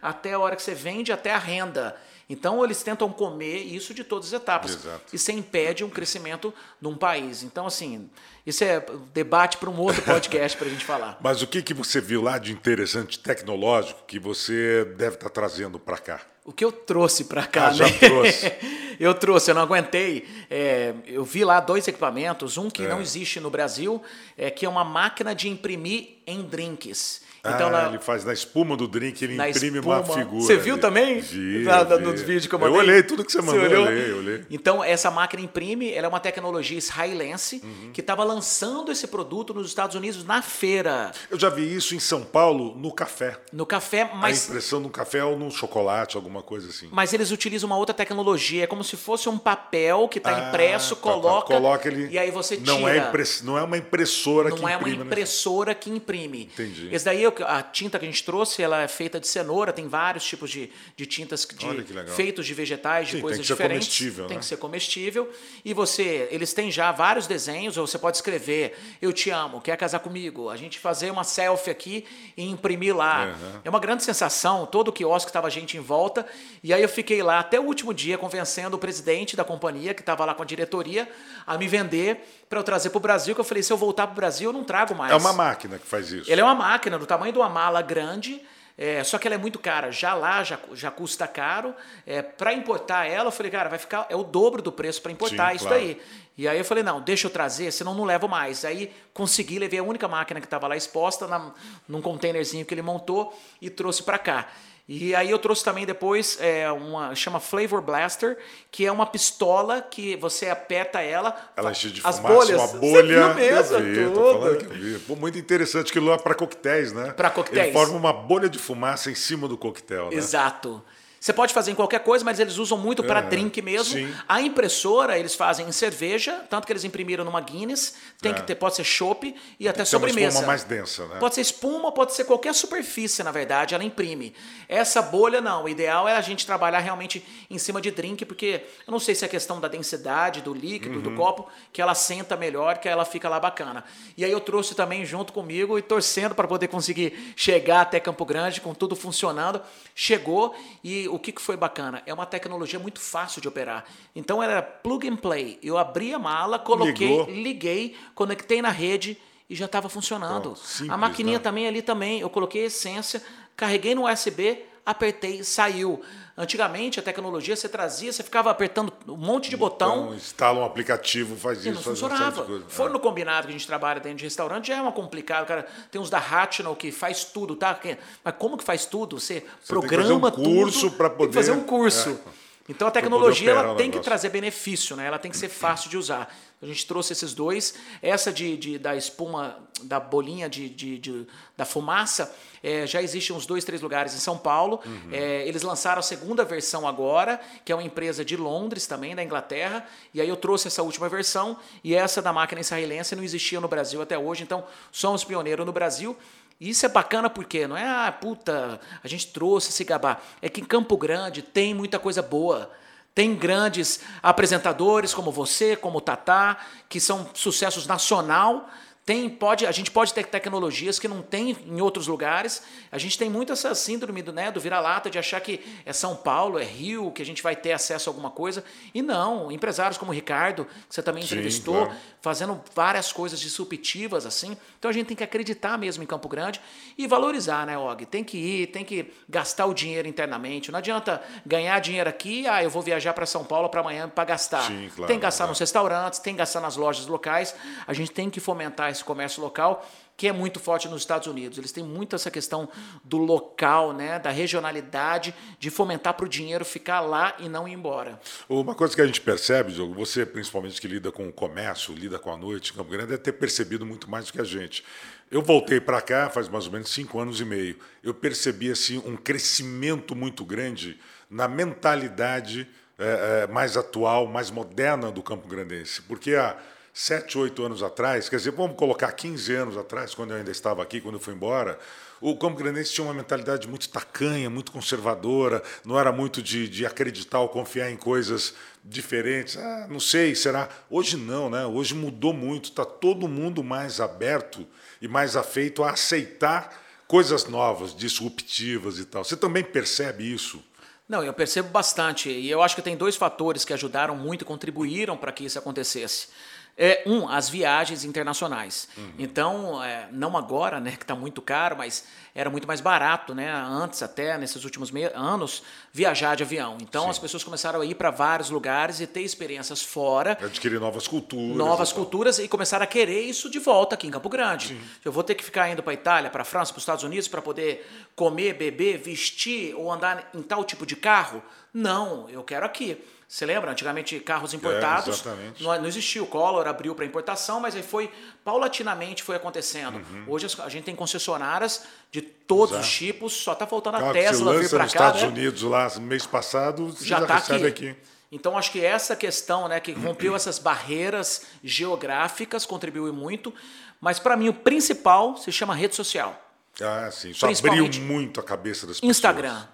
Speaker 3: até a hora que você vende, até a renda. Então eles tentam comer isso de todas as etapas.
Speaker 2: Exato.
Speaker 3: E você impede um crescimento num país. Então, assim, isso é debate para um outro podcast para a gente falar.
Speaker 2: Mas o que, que você viu lá de interessante tecnológico que você deve estar trazendo para cá?
Speaker 3: O que eu trouxe para cá,
Speaker 2: Ah, já
Speaker 3: né?
Speaker 2: trouxe.
Speaker 3: eu trouxe, eu não aguentei. É, eu vi lá dois equipamentos, um que
Speaker 2: É.
Speaker 3: não existe no Brasil, é, que é uma máquina de imprimir em drinks.
Speaker 2: Ah,
Speaker 3: ela-
Speaker 2: ele faz na espuma do drink, ele
Speaker 3: na
Speaker 2: imprime
Speaker 3: espuma.
Speaker 2: uma figura.
Speaker 3: Você viu
Speaker 2: ali.
Speaker 3: também?
Speaker 2: Vi,
Speaker 3: Na- na-
Speaker 2: vi.
Speaker 3: nos vídeos que eu
Speaker 2: Eu
Speaker 3: mandei?
Speaker 2: olhei tudo que você mandou, eu
Speaker 3: olhou?
Speaker 2: olhei, eu olhei.
Speaker 3: Então, essa máquina imprime, ela é uma tecnologia israelense
Speaker 2: Uhum.
Speaker 3: que estava lançando esse produto nos Estados Unidos na feira,
Speaker 2: Eu já vi isso em São Paulo no café.
Speaker 3: no café,
Speaker 2: A
Speaker 3: mas
Speaker 2: impressão no café ou no chocolate, alguma coisa assim.
Speaker 3: Mas eles utilizam uma outra tecnologia, é como se fosse um papel que está
Speaker 2: Ah,
Speaker 3: impresso,
Speaker 2: tá, tá.
Speaker 3: coloca,
Speaker 2: Coloca ele.
Speaker 3: e aí você tira.
Speaker 2: Não é, impress... não é uma impressora que
Speaker 3: Não é uma
Speaker 2: imprime. né?
Speaker 3: impressora que imprime.
Speaker 2: Entendi.
Speaker 3: Esse daí, a tinta que a gente trouxe, ela é feita de cenoura, tem vários tipos de, de tintas de, feitos de vegetais, de
Speaker 2: Sim, tem
Speaker 3: coisas
Speaker 2: que ser
Speaker 3: diferentes.
Speaker 2: comestível,
Speaker 3: tem
Speaker 2: né?
Speaker 3: que ser comestível. E você, eles têm já vários desenhos, ou você pode escrever, eu te amo, quer casar comigo? A gente fazer uma selfie aqui e imprimir lá.
Speaker 2: Uhum.
Speaker 3: É uma grande sensação, todo o quiosque estava gente em volta. E aí eu fiquei lá até o último dia convencendo o presidente da companhia, que estava lá com a diretoria, a me vender para eu trazer para o Brasil, que eu falei, se eu voltar para o Brasil, eu não trago mais.
Speaker 2: É uma máquina que faz isso.
Speaker 3: Ele é uma máquina do tamanho de uma mala grande, é, só que ela é muito cara. Já lá já, já custa caro. É, para importar ela, eu falei, cara, vai ficar é o dobro do preço para importar
Speaker 2: Sim,
Speaker 3: isso
Speaker 2: claro.
Speaker 3: daí. E aí eu falei, não, deixa eu trazer, senão não levo mais. Aí consegui, levei a única máquina que estava lá exposta na, num containerzinho que ele montou e trouxe para cá. E aí eu trouxe também depois é, uma chama Flavor Blaster, que é uma pistola que você aperta ela.
Speaker 2: Ela enche de
Speaker 3: as
Speaker 2: fumaça,
Speaker 3: bolhas.
Speaker 2: uma bolha.
Speaker 3: Você mesmo,
Speaker 2: eu vi, que eu vi. Pô, muito interessante, aquilo lá para coquetéis, né?
Speaker 3: Pra coquetéis.
Speaker 2: Ele forma uma bolha de fumaça em cima do coquetel, né?
Speaker 3: Exato. Você pode fazer em qualquer coisa, mas eles usam muito para
Speaker 2: É,
Speaker 3: drink mesmo.
Speaker 2: sim.
Speaker 3: A impressora eles fazem em cerveja, tanto que eles imprimiram numa Guinness. Tem
Speaker 2: É.
Speaker 3: que ter, pode ser chopp e até
Speaker 2: Tem uma
Speaker 3: sobremesa.
Speaker 2: espuma mais densa, né?
Speaker 3: Pode ser espuma, pode ser qualquer superfície, na verdade, ela imprime. Essa bolha não, o ideal é a gente trabalhar realmente em cima de drink, porque eu não sei se é questão da densidade do líquido,
Speaker 2: Uhum.
Speaker 3: do copo, que ela senta melhor, que ela fica lá bacana. E aí eu trouxe também junto comigo e torcendo para poder conseguir chegar até Campo Grande com tudo funcionando. Chegou e o que que foi bacana? É uma tecnologia muito fácil de operar. Então era plug and play. Eu abri a mala, coloquei,
Speaker 2: Ligou.
Speaker 3: liguei, conectei na rede e já estava funcionando.
Speaker 2: Pronto, simples,
Speaker 3: a maquininha
Speaker 2: né?
Speaker 3: também ali também, eu coloquei a essência, carreguei no USB, apertei, saiu. Antigamente a tecnologia você trazia, você ficava apertando um monte de botão.
Speaker 2: Então, instala um aplicativo, faz
Speaker 3: E
Speaker 2: isso,
Speaker 3: não
Speaker 2: faz
Speaker 3: funcionava.
Speaker 2: É.
Speaker 3: no combinado que a gente trabalha dentro de restaurante, já é uma complicado, cara. Tem uns da Hatchell que faz tudo, tá? Que- Mas como que faz tudo? Você,
Speaker 2: que
Speaker 3: programa
Speaker 2: fazer um curso
Speaker 3: Tem que
Speaker 2: poder-
Speaker 3: fazer um curso.
Speaker 2: é.
Speaker 3: Então a tecnologia ela
Speaker 2: o
Speaker 3: tem que trazer benefício, né? Ela tem que ser fácil de usar. A gente trouxe esses dois. Essa de, de- da espuma, da bolinha de, de- de- da fumaça, é, já existe uns dois, três lugares em São Paulo.
Speaker 2: Uhum.
Speaker 3: É, eles lançaram a segunda versão agora, que é uma empresa de Londres também, da Inglaterra. E aí eu trouxe essa última versão. E essa da máquina israelense não existia no Brasil até hoje. Então somos pioneiros no Brasil. E Isso é bacana porque não é, ah, puta, a gente trouxe esse gabá. É que em Campo Grande tem muita coisa boa. Tem grandes apresentadores como você, como o Tatá, que são sucessos nacional. Tem, pode, a gente pode ter tecnologias que não tem em outros lugares. A gente tem muito essa síndrome do, né, do vira-lata de achar que é São Paulo, é Rio, que a gente vai ter acesso a alguma coisa. E não, empresários como o Ricardo, que você também
Speaker 2: Sim,
Speaker 3: entrevistou,
Speaker 2: claro.
Speaker 3: fazendo várias coisas disruptivas assim. Então a gente tem que acreditar mesmo em Campo Grande e valorizar, né, Og? Tem que ir, tem que gastar o dinheiro internamente. Não adianta ganhar dinheiro aqui, ah, eu vou viajar para São Paulo para amanhã para gastar.
Speaker 2: Sim, claro,
Speaker 3: tem que gastar
Speaker 2: é.
Speaker 3: nos restaurantes, tem que gastar nas lojas locais. A gente tem que fomentar esse comércio local que é muito forte nos Estados Unidos. Eles têm muito essa questão do local, né, da regionalidade, de fomentar para o dinheiro ficar lá e não ir embora.
Speaker 2: Uma coisa que a gente percebe, Diogo, você principalmente que lida com o comércio, lida com a noite Campo Grande, deve ter percebido muito mais do que a gente. Eu voltei para cá faz mais ou menos cinco anos e meio. Eu percebi assim um crescimento muito grande na mentalidade eh, eh, mais atual, mais moderna do Campo Grandense, porque há sete, oito anos atrás, quer dizer, vamos colocar 15 anos atrás, quando eu ainda estava aqui, quando eu fui embora, o Campo Grandense tinha uma mentalidade muito tacanha, muito conservadora, não era muito de, de acreditar ou confiar em coisas diferentes. Ah, não sei, será? Hoje não, né? Hoje mudou muito, está todo mundo mais aberto e mais afeito a aceitar coisas novas, disruptivas e tal. Você também percebe isso?
Speaker 3: Não, eu percebo bastante. E eu acho que tem dois fatores que ajudaram muito e contribuíram para que isso acontecesse. É, um, as viagens internacionais. Então, é, não agora, né, que está muito caro, mas era muito mais barato, né, antes até, nesses últimos anos, viajar de avião. Então, as pessoas começaram a ir para vários lugares e ter experiências fora,
Speaker 2: Adquirir novas culturas.
Speaker 3: novas
Speaker 2: e
Speaker 3: culturas e começaram a querer isso de volta aqui em Campo Grande. Eu vou ter que ficar indo para Itália, para França, para os Estados Unidos para poder comer, beber, vestir ou andar em tal tipo de carro? Não, eu quero aqui. Você lembra? Antigamente carros importados,
Speaker 2: exatamente.
Speaker 3: não, não existia o Collor, abriu para importação, mas aí foi paulatinamente foi acontecendo.
Speaker 2: Uhum.
Speaker 3: Hoje a gente tem concessionárias de todos
Speaker 2: Exato.
Speaker 3: os tipos, só tá faltando a
Speaker 2: Carro se
Speaker 3: Tesla vir para
Speaker 2: nos
Speaker 3: cá,
Speaker 2: Estados
Speaker 3: né?
Speaker 2: Unidos lá mês passado,
Speaker 3: já
Speaker 2: já,
Speaker 3: está
Speaker 2: recebe
Speaker 3: aqui.
Speaker 2: aqui.
Speaker 3: Então acho que essa questão, né, que rompeu essas barreiras geográficas, contribuiu muito. Mas para mim o principal se chama rede social,
Speaker 2: Ah, sim. Isso abriu muito a cabeça das pessoas.
Speaker 3: Instagram.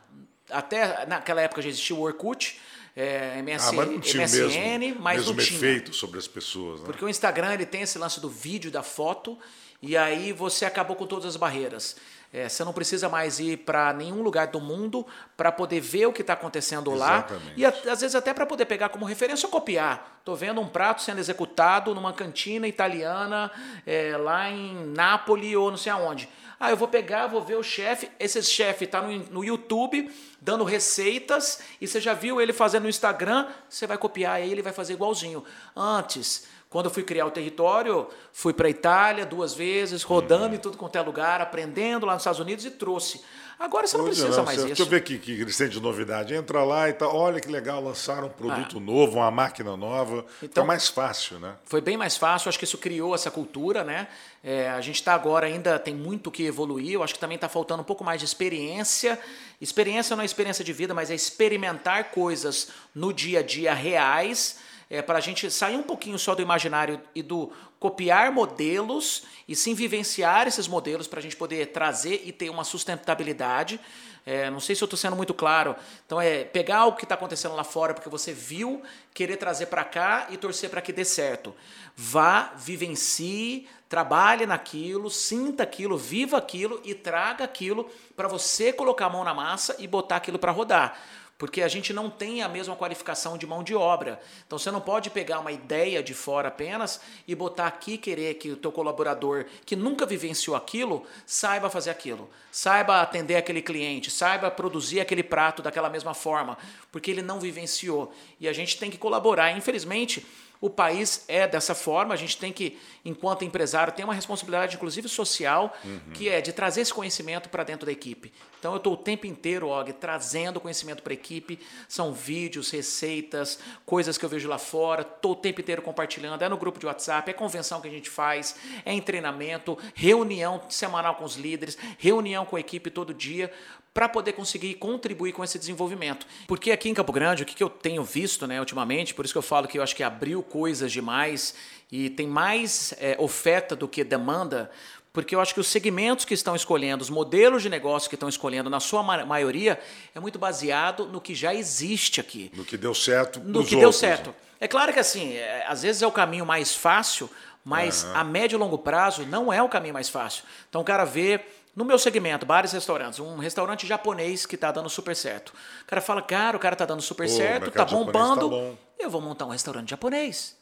Speaker 3: Até naquela época já existia o Orkut, é, MS,
Speaker 2: Ah, mas não tinha o
Speaker 3: MSN,
Speaker 2: mesmo,
Speaker 3: mas
Speaker 2: mesmo
Speaker 3: não tinha.
Speaker 2: efeito sobre as pessoas. Né?
Speaker 3: Porque o Instagram ele tem esse lance do vídeo, da foto, e aí você acabou com todas as barreiras. É, você não precisa mais ir para nenhum lugar do mundo para poder ver o que está acontecendo lá.
Speaker 2: Exatamente.
Speaker 3: E a- às vezes até para poder pegar como referência ou copiar. Estou vendo um prato sendo executado numa cantina italiana é, lá em Nápoles ou não sei aonde. Ah, eu vou pegar, vou ver o chefe. Esse chefe está no, no YouTube dando receitas e você já viu ele fazendo no Instagram, você vai copiar ele e vai fazer igualzinho. Antes, quando eu fui criar o território, fui para a Itália duas vezes, rodando em tudo quanto é lugar, aprendendo lá nos Estados Unidos e trouxe. Agora você não
Speaker 2: Hoje
Speaker 3: precisa
Speaker 2: não,
Speaker 3: mais
Speaker 2: você-
Speaker 3: isso.
Speaker 2: Deixa eu ver o que, que eles têm de novidade. Entra lá e tá, olha que legal, lançaram um produto novo, uma máquina nova. Então,
Speaker 3: Então-
Speaker 2: mais fácil, né?
Speaker 3: Foi bem mais fácil, acho que isso criou essa cultura, né? É, a gente está agora ainda tem muito que evoluir. Eu acho que também está faltando um pouco mais de experiência. Experiência não é experiência de vida, mas é experimentar coisas no dia a dia reais. É, para a gente sair um pouquinho só do imaginário e do copiar modelos e sim vivenciar esses modelos para a gente poder trazer e ter uma sustentabilidade. É, não sei se eu estou sendo muito claro. Então é pegar o que está acontecendo lá fora porque você viu, querer trazer para cá e torcer para que dê certo. Vá, vivencie, trabalhe naquilo, sinta aquilo, viva aquilo e traga aquilo para você colocar a mão na massa e botar aquilo para rodar porque a gente não tem a mesma qualificação de mão de obra. Então você não pode pegar uma ideia de fora apenas e botar aqui querer que o teu colaborador que nunca vivenciou aquilo saiba fazer aquilo, saiba atender aquele cliente, saiba produzir aquele prato daquela mesma forma, porque ele não vivenciou. E a gente tem que colaborar. Infelizmente, o país é dessa forma, a gente tem que, enquanto empresário, ter uma responsabilidade, inclusive social, que é de trazer esse conhecimento para dentro da equipe. Então eu estou o tempo inteiro, Og, trazendo conhecimento para a equipe. São vídeos, receitas, coisas que eu vejo lá fora, estou o tempo inteiro compartilhando. É no grupo de WhatsApp, é convenção que a gente faz, é em treinamento, reunião semanal com os líderes, reunião com a equipe todo dia para poder conseguir contribuir com esse desenvolvimento. Porque aqui em Campo Grande, o que que eu tenho visto né, ultimamente, por isso que eu falo que eu acho que abriu coisas demais e tem mais é, oferta do que demanda, porque eu acho que os segmentos que estão escolhendo, os modelos de negócio que estão escolhendo, na sua ma- maioria, é muito baseado no que já existe aqui
Speaker 2: No que deu certo.
Speaker 3: no que deu
Speaker 2: outros. né?
Speaker 3: certo. É claro que assim, é, às vezes é o caminho mais fácil, mas a médio e longo prazo não é o caminho mais fácil. Então o cara vê, no meu segmento, bares e restaurantes, um restaurante japonês que está dando super certo. O cara fala, cara, o cara tá dando super
Speaker 2: Pô,
Speaker 3: certo, tá
Speaker 2: japonês
Speaker 3: bombando,
Speaker 2: tá
Speaker 3: eu vou montar um restaurante japonês.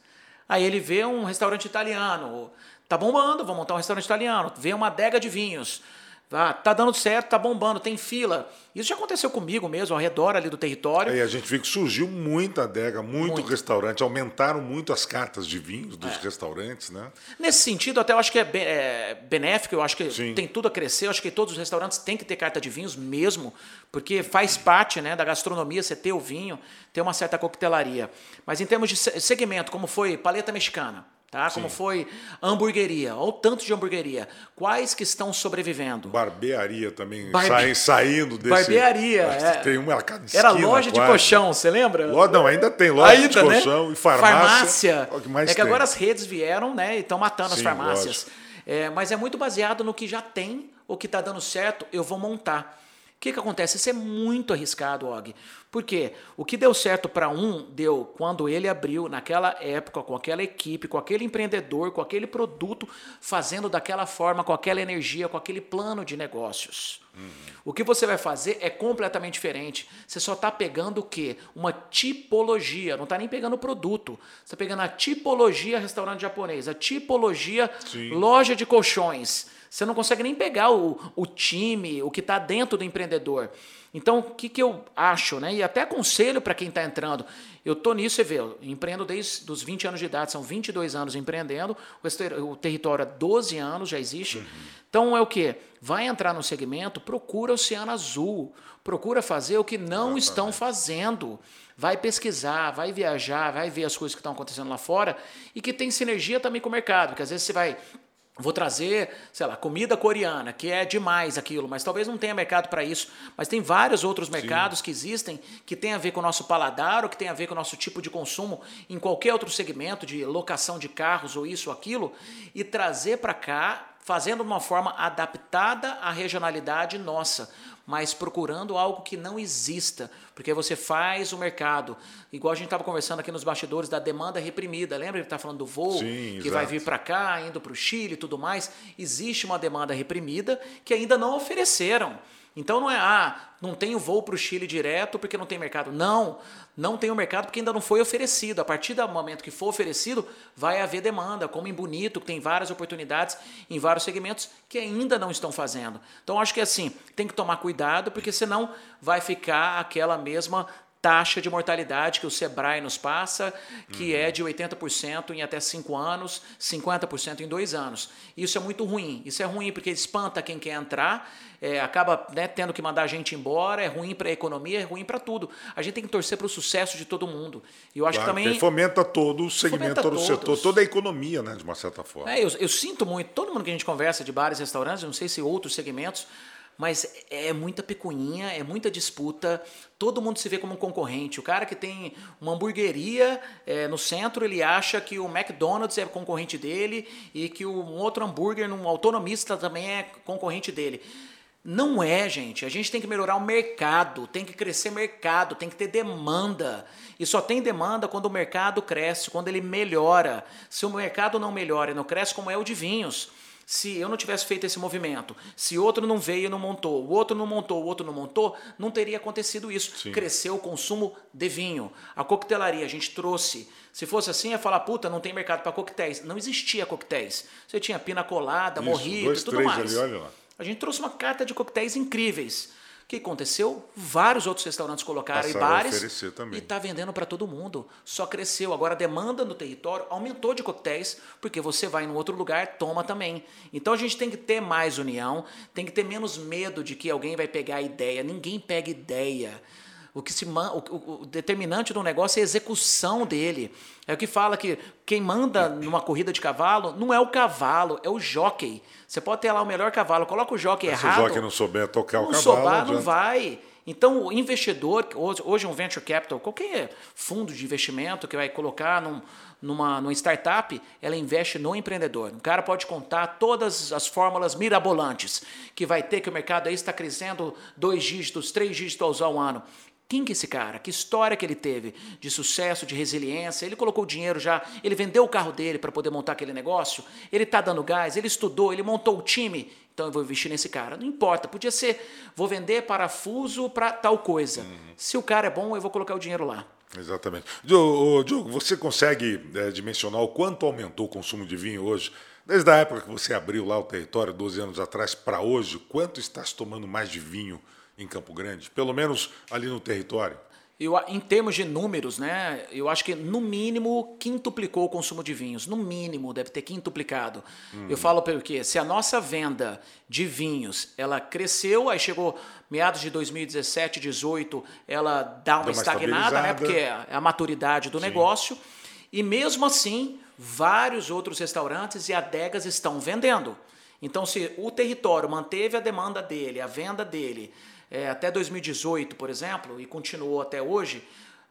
Speaker 3: Aí ele vê um restaurante italiano, tá bombando, vou montar um restaurante italiano. Vê uma adega de vinhos, ah, tá dando certo, tá bombando, tem fila. Isso já aconteceu comigo mesmo, ao redor ali do território.
Speaker 2: Aí a gente viu que surgiu muita adega, muito,
Speaker 3: Muito.
Speaker 2: restaurante, aumentaram muito as cartas de vinhos dos restaurantes, né?
Speaker 3: Nesse sentido, até eu acho que é, é benéfico, eu acho que
Speaker 2: Sim.
Speaker 3: tem tudo a crescer, eu acho que todos os restaurantes têm que ter carta de vinhos mesmo, porque faz parte né, da gastronomia você ter o vinho, ter uma certa coquetelaria. Mas em termos de se- segmento, como foi paleta mexicana, tá? como foi hamburgueria, ou tanto de hamburgueria, quais que estão sobrevivendo?
Speaker 2: Barbearia também,
Speaker 3: Barbe-
Speaker 2: sai- saindo desse...
Speaker 3: Barbearia, é.
Speaker 2: Tem uma cada
Speaker 3: Era
Speaker 2: esquina
Speaker 3: loja de
Speaker 2: quase.
Speaker 3: colchão, você lembra?
Speaker 2: Lo- Não, ainda tem loja de
Speaker 3: Ainda, né?
Speaker 2: colchão e farmácia.
Speaker 3: Farmácia.
Speaker 2: Olha o que
Speaker 3: é que
Speaker 2: tem.
Speaker 3: agora as redes vieram, né? E estão matando as
Speaker 2: Sim,
Speaker 3: farmácias.
Speaker 2: lógico.
Speaker 3: É, mas é muito baseado no que já tem, o que está dando certo, eu vou montar. O que, que acontece? Isso é muito arriscado, Og. Por quê? O que deu certo para um, deu quando ele abriu, naquela época, com aquela equipe, com aquele empreendedor, com aquele produto, fazendo daquela forma, com aquela energia, com aquele plano de negócios. O que você vai fazer é completamente diferente. Você só está pegando o quê? Uma tipologia, não está nem pegando o produto. Você está pegando a tipologia restaurante japonês, a tipologia
Speaker 2: Sim.
Speaker 3: loja de colchões. Você não consegue nem pegar o, o time, o que está dentro do empreendedor. Então, o que, que eu acho, né? E até aconselho para quem está entrando. Eu tô nisso, você vê, eu empreendo desde os 20 anos de idade, são 22 anos empreendendo, o, o território há 12 anos já existe. Então é o que? Vai entrar no segmento, procura Oceano Azul, procura fazer o que não estão fazendo. Vai pesquisar, vai viajar, vai ver as coisas que estão acontecendo lá fora e que tem sinergia também com o mercado, porque às vezes você vai Vou trazer, sei lá, comida coreana, que é demais aquilo, mas talvez não tenha mercado para isso. Mas tem vários outros mercados que existem que tem a ver com o nosso paladar ou que tem a ver com o nosso tipo de consumo em qualquer outro segmento de locação de carros ou isso ou aquilo, e trazer para cá, fazendo de uma forma adaptada à regionalidade nossa, mas procurando algo que não exista, porque você faz o mercado, igual a gente estava conversando aqui nos bastidores da demanda reprimida, lembra que está falando do voo
Speaker 2: Sim,
Speaker 3: que vai vir para cá, indo para o Chile e tudo mais, existe uma demanda reprimida que ainda não ofereceram. Então não é, ah, não tem o voo para o Chile direto porque não tem mercado. Não, não tem o mercado porque ainda não foi oferecido. A partir do momento que for oferecido, vai haver demanda, como em Bonito, que tem várias oportunidades em vários segmentos que ainda não estão fazendo. Então acho que assim, tem que tomar cuidado, porque senão vai ficar aquela mesma taxa de mortalidade que o Sebrae nos passa, que é de 80% em até 5 anos, 50% em 2 anos. Isso é muito ruim. Isso é ruim porque espanta quem quer entrar, é, acaba né, tendo que mandar a gente embora, é ruim para a economia, é ruim para tudo. A gente tem que torcer para o sucesso de todo mundo. E eu acho
Speaker 2: Claro,
Speaker 3: que também.
Speaker 2: fomenta todo o segmento, todo o setor, toda a economia, né, de uma certa forma.
Speaker 3: É, eu, eu sinto muito, todo mundo que a gente conversa de bares e restaurantes, não sei se outros segmentos, mas é muita pecuinha, é muita disputa, todo mundo se vê como um concorrente. O cara que tem uma hamburgueria é, no centro, ele acha que o McDonald's é concorrente dele e que um outro hambúrguer, um autonomista também é concorrente dele. Não é, gente. A gente tem que melhorar o mercado, tem que crescer mercado, tem que ter demanda. E só tem demanda quando o mercado cresce, quando ele melhora. Se o mercado não melhora e não cresce, como é o de vinhos. Se eu não tivesse feito esse movimento, se outro não veio e não montou, o outro não montou, o outro não montou, não teria acontecido isso.
Speaker 2: Sim.
Speaker 3: Cresceu o consumo de vinho. A coquetelaria a gente trouxe. Se fosse assim, ia falar, puta, não tem mercado para coquetéis. Não existia coquetéis. Você tinha pina colada,
Speaker 2: Isso,
Speaker 3: morrito
Speaker 2: dois,
Speaker 3: e tudo mais.
Speaker 2: ali, olha lá.
Speaker 3: A gente trouxe uma carta de coquetéis incríveis. O que aconteceu? Vários outros restaurantes colocaram e
Speaker 2: Passaram
Speaker 3: bares e está vendendo para todo mundo. Só cresceu. Agora a demanda no território aumentou de coquetéis, porque você vai em outro lugar, toma também. Então a gente tem que ter mais união, tem que ter menos medo de que alguém vai pegar a ideia. Ninguém pega ideia. O que se o, o- determinante do negócio é a execução dele. É o que fala que quem manda numa corrida de cavalo não é o cavalo, é o jockey. Você pode ter lá o melhor cavalo, coloca o jockey
Speaker 2: Se o
Speaker 3: errado.
Speaker 2: jockey não souber tocar o cavalo,
Speaker 3: souber, não vai. Então, o investidor, hoje, hoje um venture capital, qualquer fundo de investimento que vai colocar num, numa, numa startup, ela investe no empreendedor. O cara pode contar todas as fórmulas mirabolantes que vai ter, que o mercado aí está crescendo dois dígitos, três dígitos ao ano. Quem que é esse cara? Que história que ele teve de sucesso, de resiliência? Ele colocou o dinheiro já, ele vendeu o carro dele para poder montar aquele negócio? Ele está dando gás, ele estudou, ele montou o time. Então eu vou investir nesse cara. Não importa, podia ser, vou vender parafuso para tal coisa. Se o cara é bom, eu vou colocar o dinheiro lá.
Speaker 2: Exatamente. Diogo, você consegue é, dimensionar o quanto aumentou o consumo de vinho hoje? Desde a época que você abriu lá o território, 12 anos atrás, para hoje, quanto está se tomando mais de vinho em Campo Grande? Pelo menos ali no território.
Speaker 3: Eu, em termos de números, né, eu acho que no mínimo quintuplicou o consumo de vinhos. No mínimo, deve ter quintuplicado. Eu falo pelo quê? Se a nossa venda de vinhos ela cresceu, aí chegou meados de 2017, 2018, ela dá uma
Speaker 2: uma
Speaker 3: estagnada, né, porque é a maturidade do negócio. E mesmo assim, vários outros restaurantes e adegas estão vendendo. Então, se o território manteve a demanda dele, a venda dele, é, até 2018, por exemplo, e continuou até hoje,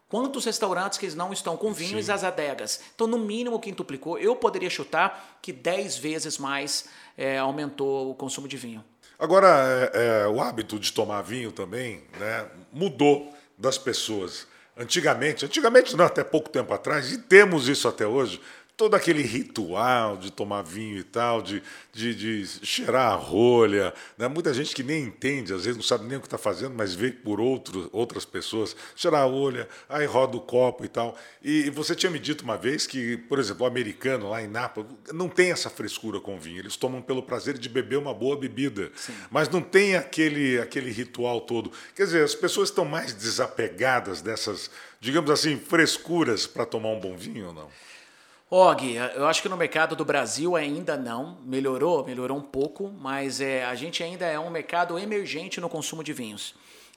Speaker 3: quantos restaurantes que não estão com vinhos e as adegas? Então, no mínimo, quintuplicou. Eu poderia chutar que 10 vezes mais é, aumentou o consumo de vinho.
Speaker 2: Agora, é, é, o hábito de tomar vinho também né, mudou das pessoas. Antigamente, antigamente não, até pouco tempo atrás, e temos isso até hoje, todo aquele ritual de tomar vinho e tal, de, de, de cheirar a rolha. Né? Muita gente que nem entende, às vezes não sabe nem o que está fazendo, mas vê por outro, outras pessoas, cheirar a rolha, aí roda o copo e tal. E você tinha me dito uma vez que, por exemplo, o americano lá em Napa não tem essa frescura com vinho. Eles tomam pelo prazer de beber uma boa bebida, mas não tem aquele, aquele ritual todo. Quer dizer, as pessoas estão mais desapegadas dessas, digamos assim, frescuras para tomar um bom vinho ou não?
Speaker 3: Og, eu acho que no mercado do Brasil ainda não. Melhorou, melhorou um pouco, mas é, a gente ainda é um mercado emergente no consumo de vinhos.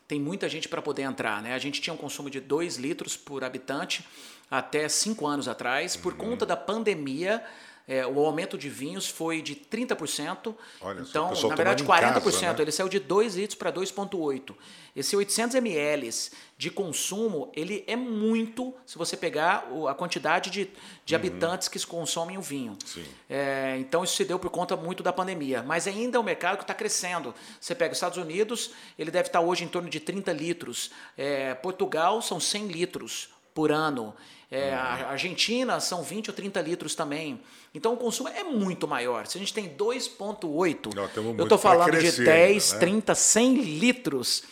Speaker 3: Tem muita gente para poder entrar, né? A gente tinha um consumo de 2 litros por habitante até 5 anos atrás. Por conta da pandemia, é, o aumento de vinhos foi de 30%.
Speaker 2: Olha
Speaker 3: então, na verdade,
Speaker 2: tomando em
Speaker 3: 40%.
Speaker 2: casa, né?
Speaker 3: Ele saiu de 2 litros para 2,8. Esse 800 ml de consumo, ele é muito se você pegar a quantidade de, de habitantes que consomem o vinho.
Speaker 2: Uhum.
Speaker 3: É, então isso se deu por conta muito da pandemia. Mas ainda é um mercado que está crescendo. Você pega os Estados Unidos, ele deve estar hoje em torno de 30 litros. É, Portugal são 100 litros por ano. É, A Argentina são 20 ou 30 litros também. Então o consumo é muito maior. Se a gente tem 2,8,
Speaker 2: Nós temos
Speaker 3: eu estou falando de
Speaker 2: crescer
Speaker 3: 10,
Speaker 2: ainda, né?
Speaker 3: 30, 100 litros.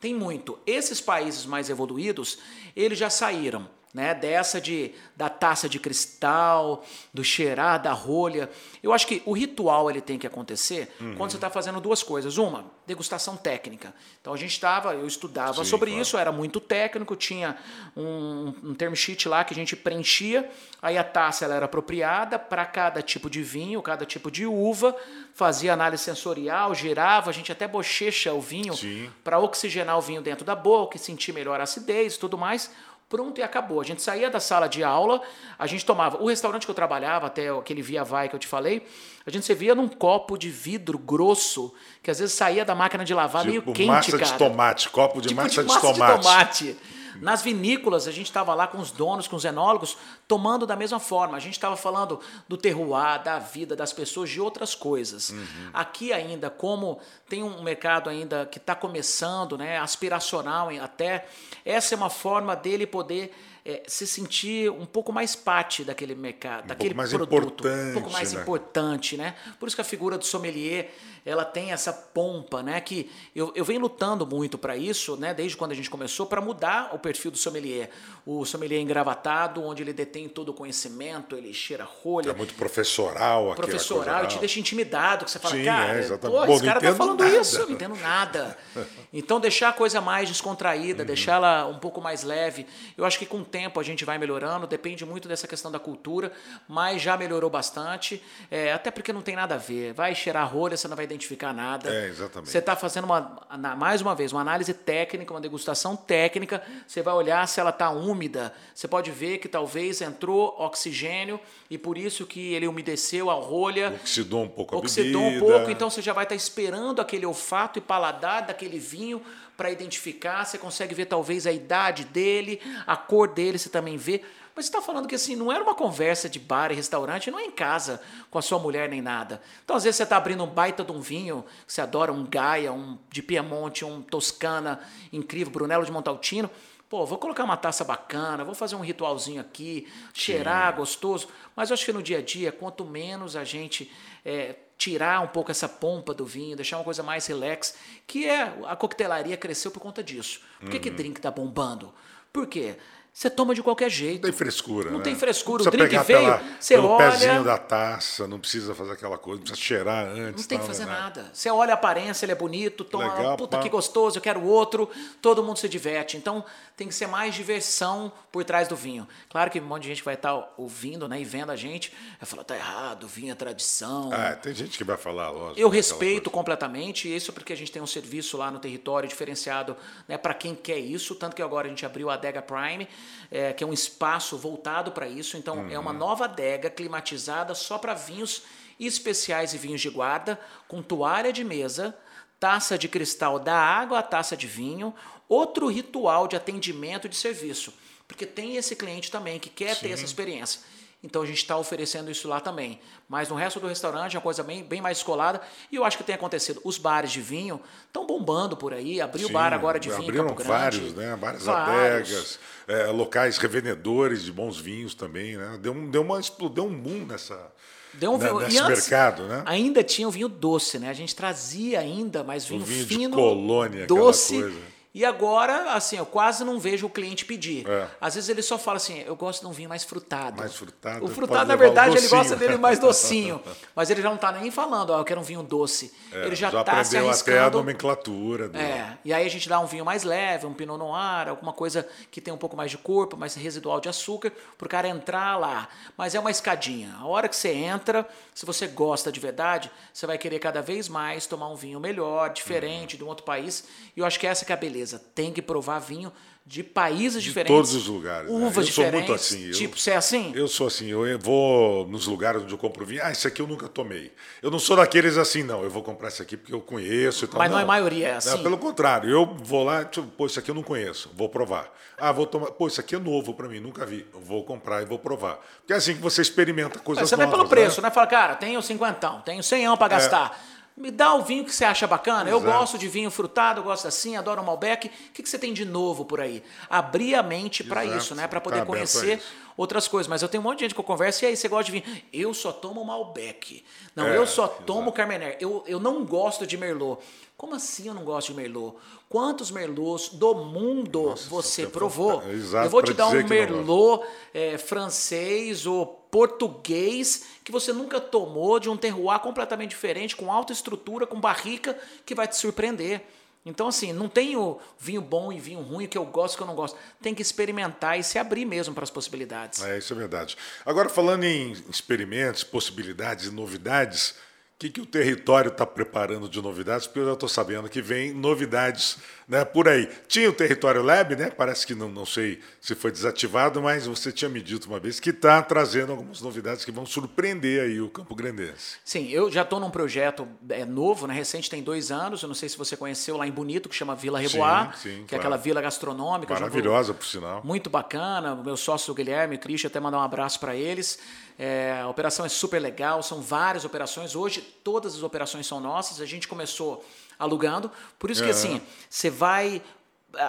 Speaker 3: Tem muito. Esses países mais evoluídos, eles já saíram. Né, dessa de da taça de cristal, do cheirar da rolha. Eu acho que o ritual ele tem que acontecer
Speaker 2: Uhum.
Speaker 3: quando você está fazendo duas coisas. Uma, degustação técnica. Então a gente estava, eu estudava
Speaker 2: Sim,
Speaker 3: sobre
Speaker 2: claro.
Speaker 3: isso, era muito técnico, tinha um, um term sheet lá que a gente preenchia, aí a taça ela era apropriada para cada tipo de vinho, cada tipo de uva, fazia análise sensorial, girava, a gente até bochecha o vinho para oxigenar o vinho dentro da boca e sentir melhor a acidez e tudo mais. Pronto, e acabou. A gente saía da sala de aula, a gente tomava. O restaurante que eu trabalhava, até aquele Via Vai que eu te falei, a gente servia num copo de vidro grosso, que às vezes saía da máquina de lavar
Speaker 2: Tipo
Speaker 3: meio quente,
Speaker 2: massa
Speaker 3: cara.
Speaker 2: de tomate, copo de
Speaker 3: Tipo
Speaker 2: massa,
Speaker 3: de massa
Speaker 2: de tomate.
Speaker 3: tomate. Nas vinícolas, a gente estava lá com os donos, com os enólogos, tomando da mesma forma. A gente estava falando do terroir, da vida, das pessoas, de outras coisas.
Speaker 2: Uhum.
Speaker 3: Aqui ainda, como tem um mercado ainda que está começando, né, aspiracional até, essa é uma forma dele poder eh, se sentir um pouco mais parte daquele mercado, daquele
Speaker 2: pouco mais
Speaker 3: produto, um pouco mais
Speaker 2: né?
Speaker 3: importante, né? Por isso que a figura do sommelier, ela tem essa pompa, né? Que eu, eu venho lutando muito para isso, né? Desde quando a gente começou, para mudar o perfil do sommelier. O sommelier engravatado, onde ele detém todo o conhecimento, ele cheira rolha,
Speaker 2: É muito professoral aqui.
Speaker 3: professoral, e te deixa intimidado, que você fala,
Speaker 2: Sim,
Speaker 3: cara,
Speaker 2: é, exatamente.
Speaker 3: pô, esse cara tá falando
Speaker 2: nada.
Speaker 3: isso, eu não entendo nada. Então, deixar a coisa mais descontraída,
Speaker 2: Uhum.
Speaker 3: deixar ela um pouco mais leve. Eu acho que com o tempo a gente vai melhorando, depende muito dessa questão da cultura, mas já melhorou bastante, é, até porque não tem nada a ver. Vai cheirar rolha, você não vai identificar nada.
Speaker 2: É, exatamente.
Speaker 3: Você está fazendo, uma, mais uma vez, uma análise técnica, uma degustação técnica, você vai olhar se ela está úmida, você pode ver que talvez entrou oxigênio e por isso que ele umedeceu a rolha,
Speaker 2: Oxidou um pouco a
Speaker 3: oxidou um
Speaker 2: bebida.
Speaker 3: pouco, então você já vai estar esperando aquele olfato e paladar daquele vinho para identificar. Você consegue ver talvez a idade dele, a cor dele, você também vê. Mas você está falando que assim, não era uma conversa de bar e restaurante, não é em casa com a sua mulher nem nada. Então, às vezes, você está abrindo um baita de um vinho, que você adora, um Gaia, um de Piemonte, um Toscana incrível, Brunello de Montaltino. Pô, vou colocar uma taça bacana, vou fazer um ritualzinho aqui, cheirar gostoso. Mas eu acho que no dia a dia, quanto menos a gente é, tirar um pouco essa pompa do vinho, deixar uma coisa mais relax, que é a coquetelaria cresceu por conta disso. Por que, que
Speaker 2: Uhum.
Speaker 3: drink tá bombando? Por quê? Você toma de qualquer jeito.
Speaker 2: Não tem frescura,
Speaker 3: Não
Speaker 2: né?
Speaker 3: tem frescura.
Speaker 2: Não
Speaker 3: O drink veio,
Speaker 2: pela-
Speaker 3: você
Speaker 2: pelo
Speaker 3: olha-
Speaker 2: pezinho da taça, não precisa fazer aquela coisa, não precisa cheirar antes.
Speaker 3: Não tem que
Speaker 2: tal,
Speaker 3: fazer
Speaker 2: né?
Speaker 3: nada. Você olha a aparência, ele é bonito, toma,
Speaker 2: Legal,
Speaker 3: puta
Speaker 2: pá.
Speaker 3: que gostoso, eu quero outro, todo mundo se diverte. Então tem que ser mais diversão por trás do vinho. Claro que um monte de gente vai estar ouvindo né, e vendo a gente, vai falar, tá errado, vinho é tradição.
Speaker 2: Ah, tem gente que vai falar, lógico.
Speaker 3: Eu respeito completamente, isso porque a gente tem um serviço lá no território diferenciado né, para quem quer isso, tanto que agora a gente abriu a Adega Prime, é, que é um espaço voltado para isso, então é uma
Speaker 2: Uhum.
Speaker 3: nova adega climatizada só para vinhos especiais e vinhos de guarda, com toalha de mesa, taça de cristal da água à taça de vinho, outro ritual de atendimento e de serviço, porque tem esse cliente também que quer ter essa experiência. Então a gente está oferecendo isso lá também. Mas no resto do restaurante é uma coisa bem, bem mais descolada. E eu acho que tem acontecido. Os bares de vinho estão bombando por aí. Abriu
Speaker 2: Sim,
Speaker 3: bar agora de vinho
Speaker 2: Abriram vários, né? Várias
Speaker 3: Vários.
Speaker 2: adegas, é, locais revendedores de bons vinhos também, né? Deu, um- deu, uma, deu um boom nessa,
Speaker 3: Deu um
Speaker 2: né,
Speaker 3: vinho.
Speaker 2: nesse
Speaker 3: antes,
Speaker 2: mercado, né?
Speaker 3: Ainda tinha o vinho doce, né? A gente trazia ainda mais vinho,
Speaker 2: vinho de
Speaker 3: fino,
Speaker 2: colônia, aquela
Speaker 3: doce. E agora, assim, eu quase não vejo o cliente pedir.
Speaker 2: É.
Speaker 3: Às vezes ele só fala assim, eu gosto de um vinho mais frutado.
Speaker 2: Mais frutado,
Speaker 3: O frutado, na verdade, ele gosta dele mais docinho. Mas ele já não está nem falando, ó, eu quero um vinho doce.
Speaker 2: É,
Speaker 3: ele já está se
Speaker 2: aprendeu até a
Speaker 3: arriscando.
Speaker 2: nomenclatura. Do...
Speaker 3: É, e aí a gente dá um vinho mais leve, um pinot noir, alguma coisa que tem um pouco mais de corpo, mais residual de açúcar, para o cara entrar lá. Mas é uma escadinha. A hora que você entra, se você gosta de verdade, você vai querer cada vez mais tomar um vinho melhor, diferente, de um outro país. E eu acho que essa que é a beleza. Tem que provar vinho de países
Speaker 2: De
Speaker 3: diferentes.
Speaker 2: todos os lugares. né?
Speaker 3: Uvas
Speaker 2: eu sou
Speaker 3: diferentes.
Speaker 2: muito assim. eu-
Speaker 3: Tipo, você é assim?
Speaker 2: Eu sou assim, eu vou nos lugares onde eu compro vinho. Ah, esse aqui eu nunca tomei. Eu não sou daqueles assim, não. Eu vou comprar esse aqui porque eu conheço e tal.
Speaker 3: Mas não é a maioria, é assim?
Speaker 2: Não, pelo contrário, eu vou lá, tipo, pô, isso aqui eu não conheço, vou provar. Ah, vou tomar. Pô, isso aqui é novo para mim, nunca vi. Eu vou comprar e vou provar. Porque é assim que você experimenta coisas
Speaker 3: Você vai
Speaker 2: novas.
Speaker 3: pelo preço,
Speaker 2: né?
Speaker 3: né? Fala, cara, tenho cinquentão, tenhocenhão para gastar. Me dá o vinho que você acha bacana. Eu
Speaker 2: Exato.
Speaker 3: gosto de vinho frutado, eu gosto assim, adoro o Malbec. O que, que você tem de novo por aí? Abrir a mente para
Speaker 2: Exato.
Speaker 3: isso, né? Para
Speaker 2: Tá
Speaker 3: poder
Speaker 2: a
Speaker 3: conhecer outras coisas. Mas eu tenho um monte de gente que eu converso, e aí, você gosta de vinho? Eu só tomo Malbec. Não,
Speaker 2: É,
Speaker 3: eu só tomo
Speaker 2: exato.
Speaker 3: Carmener. Eu, eu não gosto de Merlot. Como assim eu não gosto de Merlot? Quantos Merlots do mundo
Speaker 2: Nossa,
Speaker 3: você
Speaker 2: é
Speaker 3: provou?
Speaker 2: exato,
Speaker 3: eu vou te dar um. Merlot é, francês ou português que você nunca tomou, de um terroir completamente diferente, com alta estrutura, com barrica, que vai te surpreender. Então, assim, não tem o vinho bom e vinho ruim, que eu gosto que eu não gosto. Tem que experimentar e se abrir mesmo para as possibilidades.
Speaker 2: É, isso é verdade. Agora, falando em experimentos, possibilidades e novidades, o que, que o território está preparando de novidades? Porque eu já estou sabendo que vem novidades né, por aí. Tinha o Território Lab, né? Parece que não, não sei se foi desativado, mas você tinha me dito uma vez que está trazendo algumas novidades que vão surpreender aí o Campo Grandense.
Speaker 3: Sim, eu já estou num projeto é, novo, né? recente, tem dois anos. Eu não sei se você conheceu lá em Bonito, que chama Vila Reboar,
Speaker 2: Sim, sim,
Speaker 3: que é
Speaker 2: claro.
Speaker 3: aquela vila gastronômica.
Speaker 2: Maravilhosa, por sinal.
Speaker 3: Muito bacana. O meu sócio Guilherme e Christian até mandar um abraço para eles. É, a operação é super legal, são várias operações. Hoje todas as operações são nossas. A gente começou alugando, por isso que
Speaker 2: É.
Speaker 3: assim você vai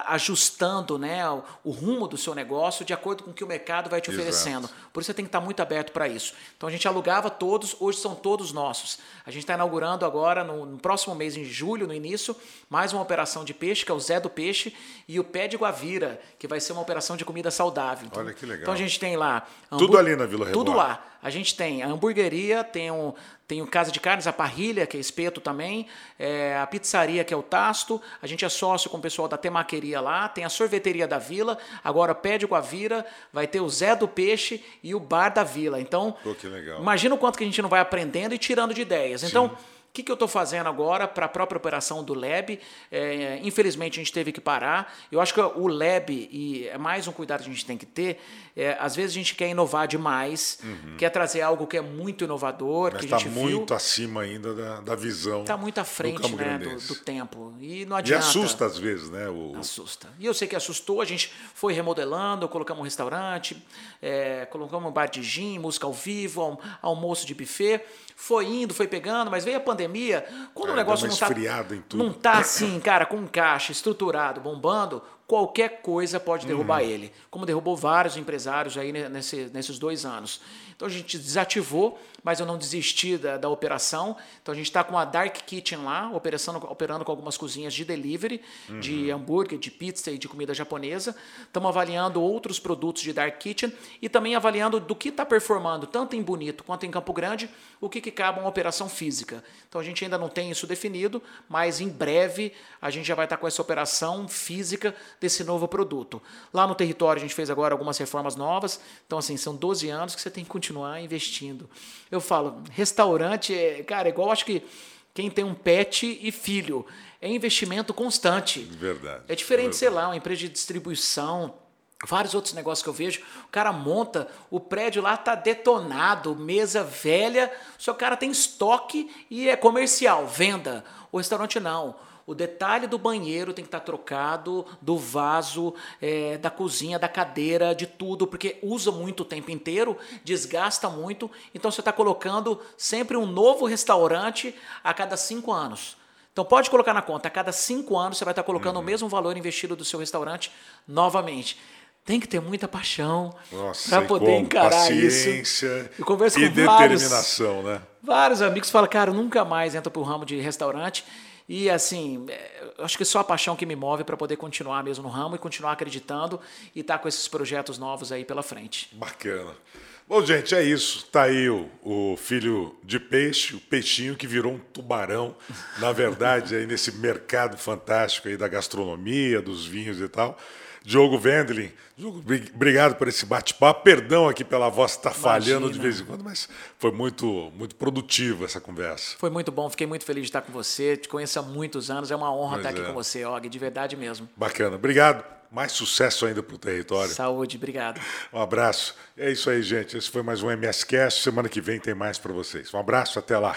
Speaker 3: ajustando né, o, o rumo do seu negócio de acordo com o que o mercado vai te
Speaker 2: Exato.
Speaker 3: oferecendo. Por isso você tem que estar muito aberto para isso. Então a gente alugava todos, hoje são todos nossos. A gente está inaugurando agora, no, no próximo mês, em julho, no início, mais uma operação de peixe, que é o Zé do Peixe, e o Pé de Guavira, que vai ser uma operação de comida saudável. Então,
Speaker 2: Olha que legal.
Speaker 3: Então a gente tem lá.
Speaker 2: Tudo ali na Vila
Speaker 3: Tudo
Speaker 2: Reboar.
Speaker 3: lá. A gente tem a hamburgueria, tem o, tem o Casa de Carnes, a Parrilha, que é espeto também, é, a pizzaria, que é o Tasto, a gente é sócio com o pessoal da Temaqueria lá, tem a sorveteria da Vila, agora Pé de Guavira, vai ter o Zé do Peixe e o Bar da Vila. Então,
Speaker 2: Pô, que legal.
Speaker 3: imagina o quanto que a gente não vai aprendendo e tirando de ideias. Então, o que, que eu estou fazendo agora para a própria operação do Lab? É, infelizmente, a gente teve que parar. Eu acho que o Lab, e é mais um cuidado que a gente tem que ter, é, às vezes a gente quer inovar demais, quer trazer algo que é muito inovador,
Speaker 2: Uhum. Mas
Speaker 3: que
Speaker 2: está
Speaker 3: a gente viu.
Speaker 2: muito acima ainda da, da visão.
Speaker 3: Está muito à
Speaker 2: do
Speaker 3: frente
Speaker 2: Campo
Speaker 3: né, do, do tempo. E não
Speaker 2: E
Speaker 3: adianta.
Speaker 2: assusta às vezes, né? O,
Speaker 3: Assusta. E eu sei que assustou, a gente foi remodelando, colocamos um restaurante, é, colocamos um bar de gin, música ao vivo, alm- almoço de buffet. Foi indo, foi pegando, mas veio a pandemia. Quando
Speaker 2: É,
Speaker 3: o negócio não tá,
Speaker 2: tudo.
Speaker 3: não tá assim, cara, com caixa, estruturado, bombando, qualquer coisa pode derrubar
Speaker 2: Uhum.
Speaker 3: ele. Como derrubou vários empresários aí ne- nesse- nesses dois anos. Então a gente desativou, mas eu não desisti da, da operação. Então a gente está com a Dark Kitchen lá, operando, operando com algumas cozinhas de delivery, de
Speaker 2: Uhum.
Speaker 3: hambúrguer, de pizza e de comida japonesa. Estamos avaliando outros produtos de Dark Kitchen e também avaliando do que está performando, tanto em Bonito quanto em Campo Grande, o que, que cabe uma operação física. Então a gente ainda não tem isso definido, mas em breve a gente já vai estar com essa operação física desse novo produto. Lá no território a gente fez agora algumas reformas novas, então assim, são 12 anos que você tem que continuar investindo. Eu falo, restaurante, é, cara, igual acho que quem tem um pet e filho, é investimento constante.
Speaker 2: Verdade.
Speaker 3: É diferente,
Speaker 2: É
Speaker 3: sei lá, uma empresa de distribuição, vários outros negócios que eu vejo. O cara monta, o prédio lá tá detonado, mesa velha, só o cara tem estoque e é comercial, venda. O restaurante não. O detalhe do banheiro tem que estar trocado, do vaso, é, da cozinha, da cadeira, de tudo, porque usa muito o tempo inteiro, desgasta muito. Então você está colocando sempre um novo restaurante a cada cinco anos. Então pode colocar na conta, a cada cinco anos você vai estar colocando o mesmo valor investido do seu restaurante novamente. Tem que ter muita paixão para poder
Speaker 2: como?
Speaker 3: encarar
Speaker 2: Paciência
Speaker 3: isso. Eu converso
Speaker 2: e
Speaker 3: com vários,
Speaker 2: determinação, né?
Speaker 3: vários amigos falam, cara, nunca mais entro pro ramo de restaurante. E assim, é, acho que só a paixão que me move para poder continuar mesmo no ramo e continuar acreditando e estar com esses projetos novos aí pela frente.
Speaker 2: Bacana. Bom, gente, é isso. Tá aí o, o filho de peixe, o peixinho que virou um tubarão, na verdade, aí nesse mercado fantástico aí da gastronomia, dos vinhos e tal. Diogo Vendelin. Diogo, obrigado por esse bate-papo. Perdão aqui pela voz estar tá falhando de vez em quando, mas foi muito, muito produtiva essa conversa.
Speaker 3: Foi muito bom, fiquei muito feliz de estar com você. Te conheço há muitos anos, é uma honra estar aqui é. com você, Og, de verdade mesmo.
Speaker 2: Bacana, obrigado. Mais sucesso ainda para o território.
Speaker 3: Saúde, obrigado.
Speaker 2: Um abraço. É isso aí, gente. Esse foi mais um MS Cast. Semana que vem tem mais para vocês. Um abraço, até lá.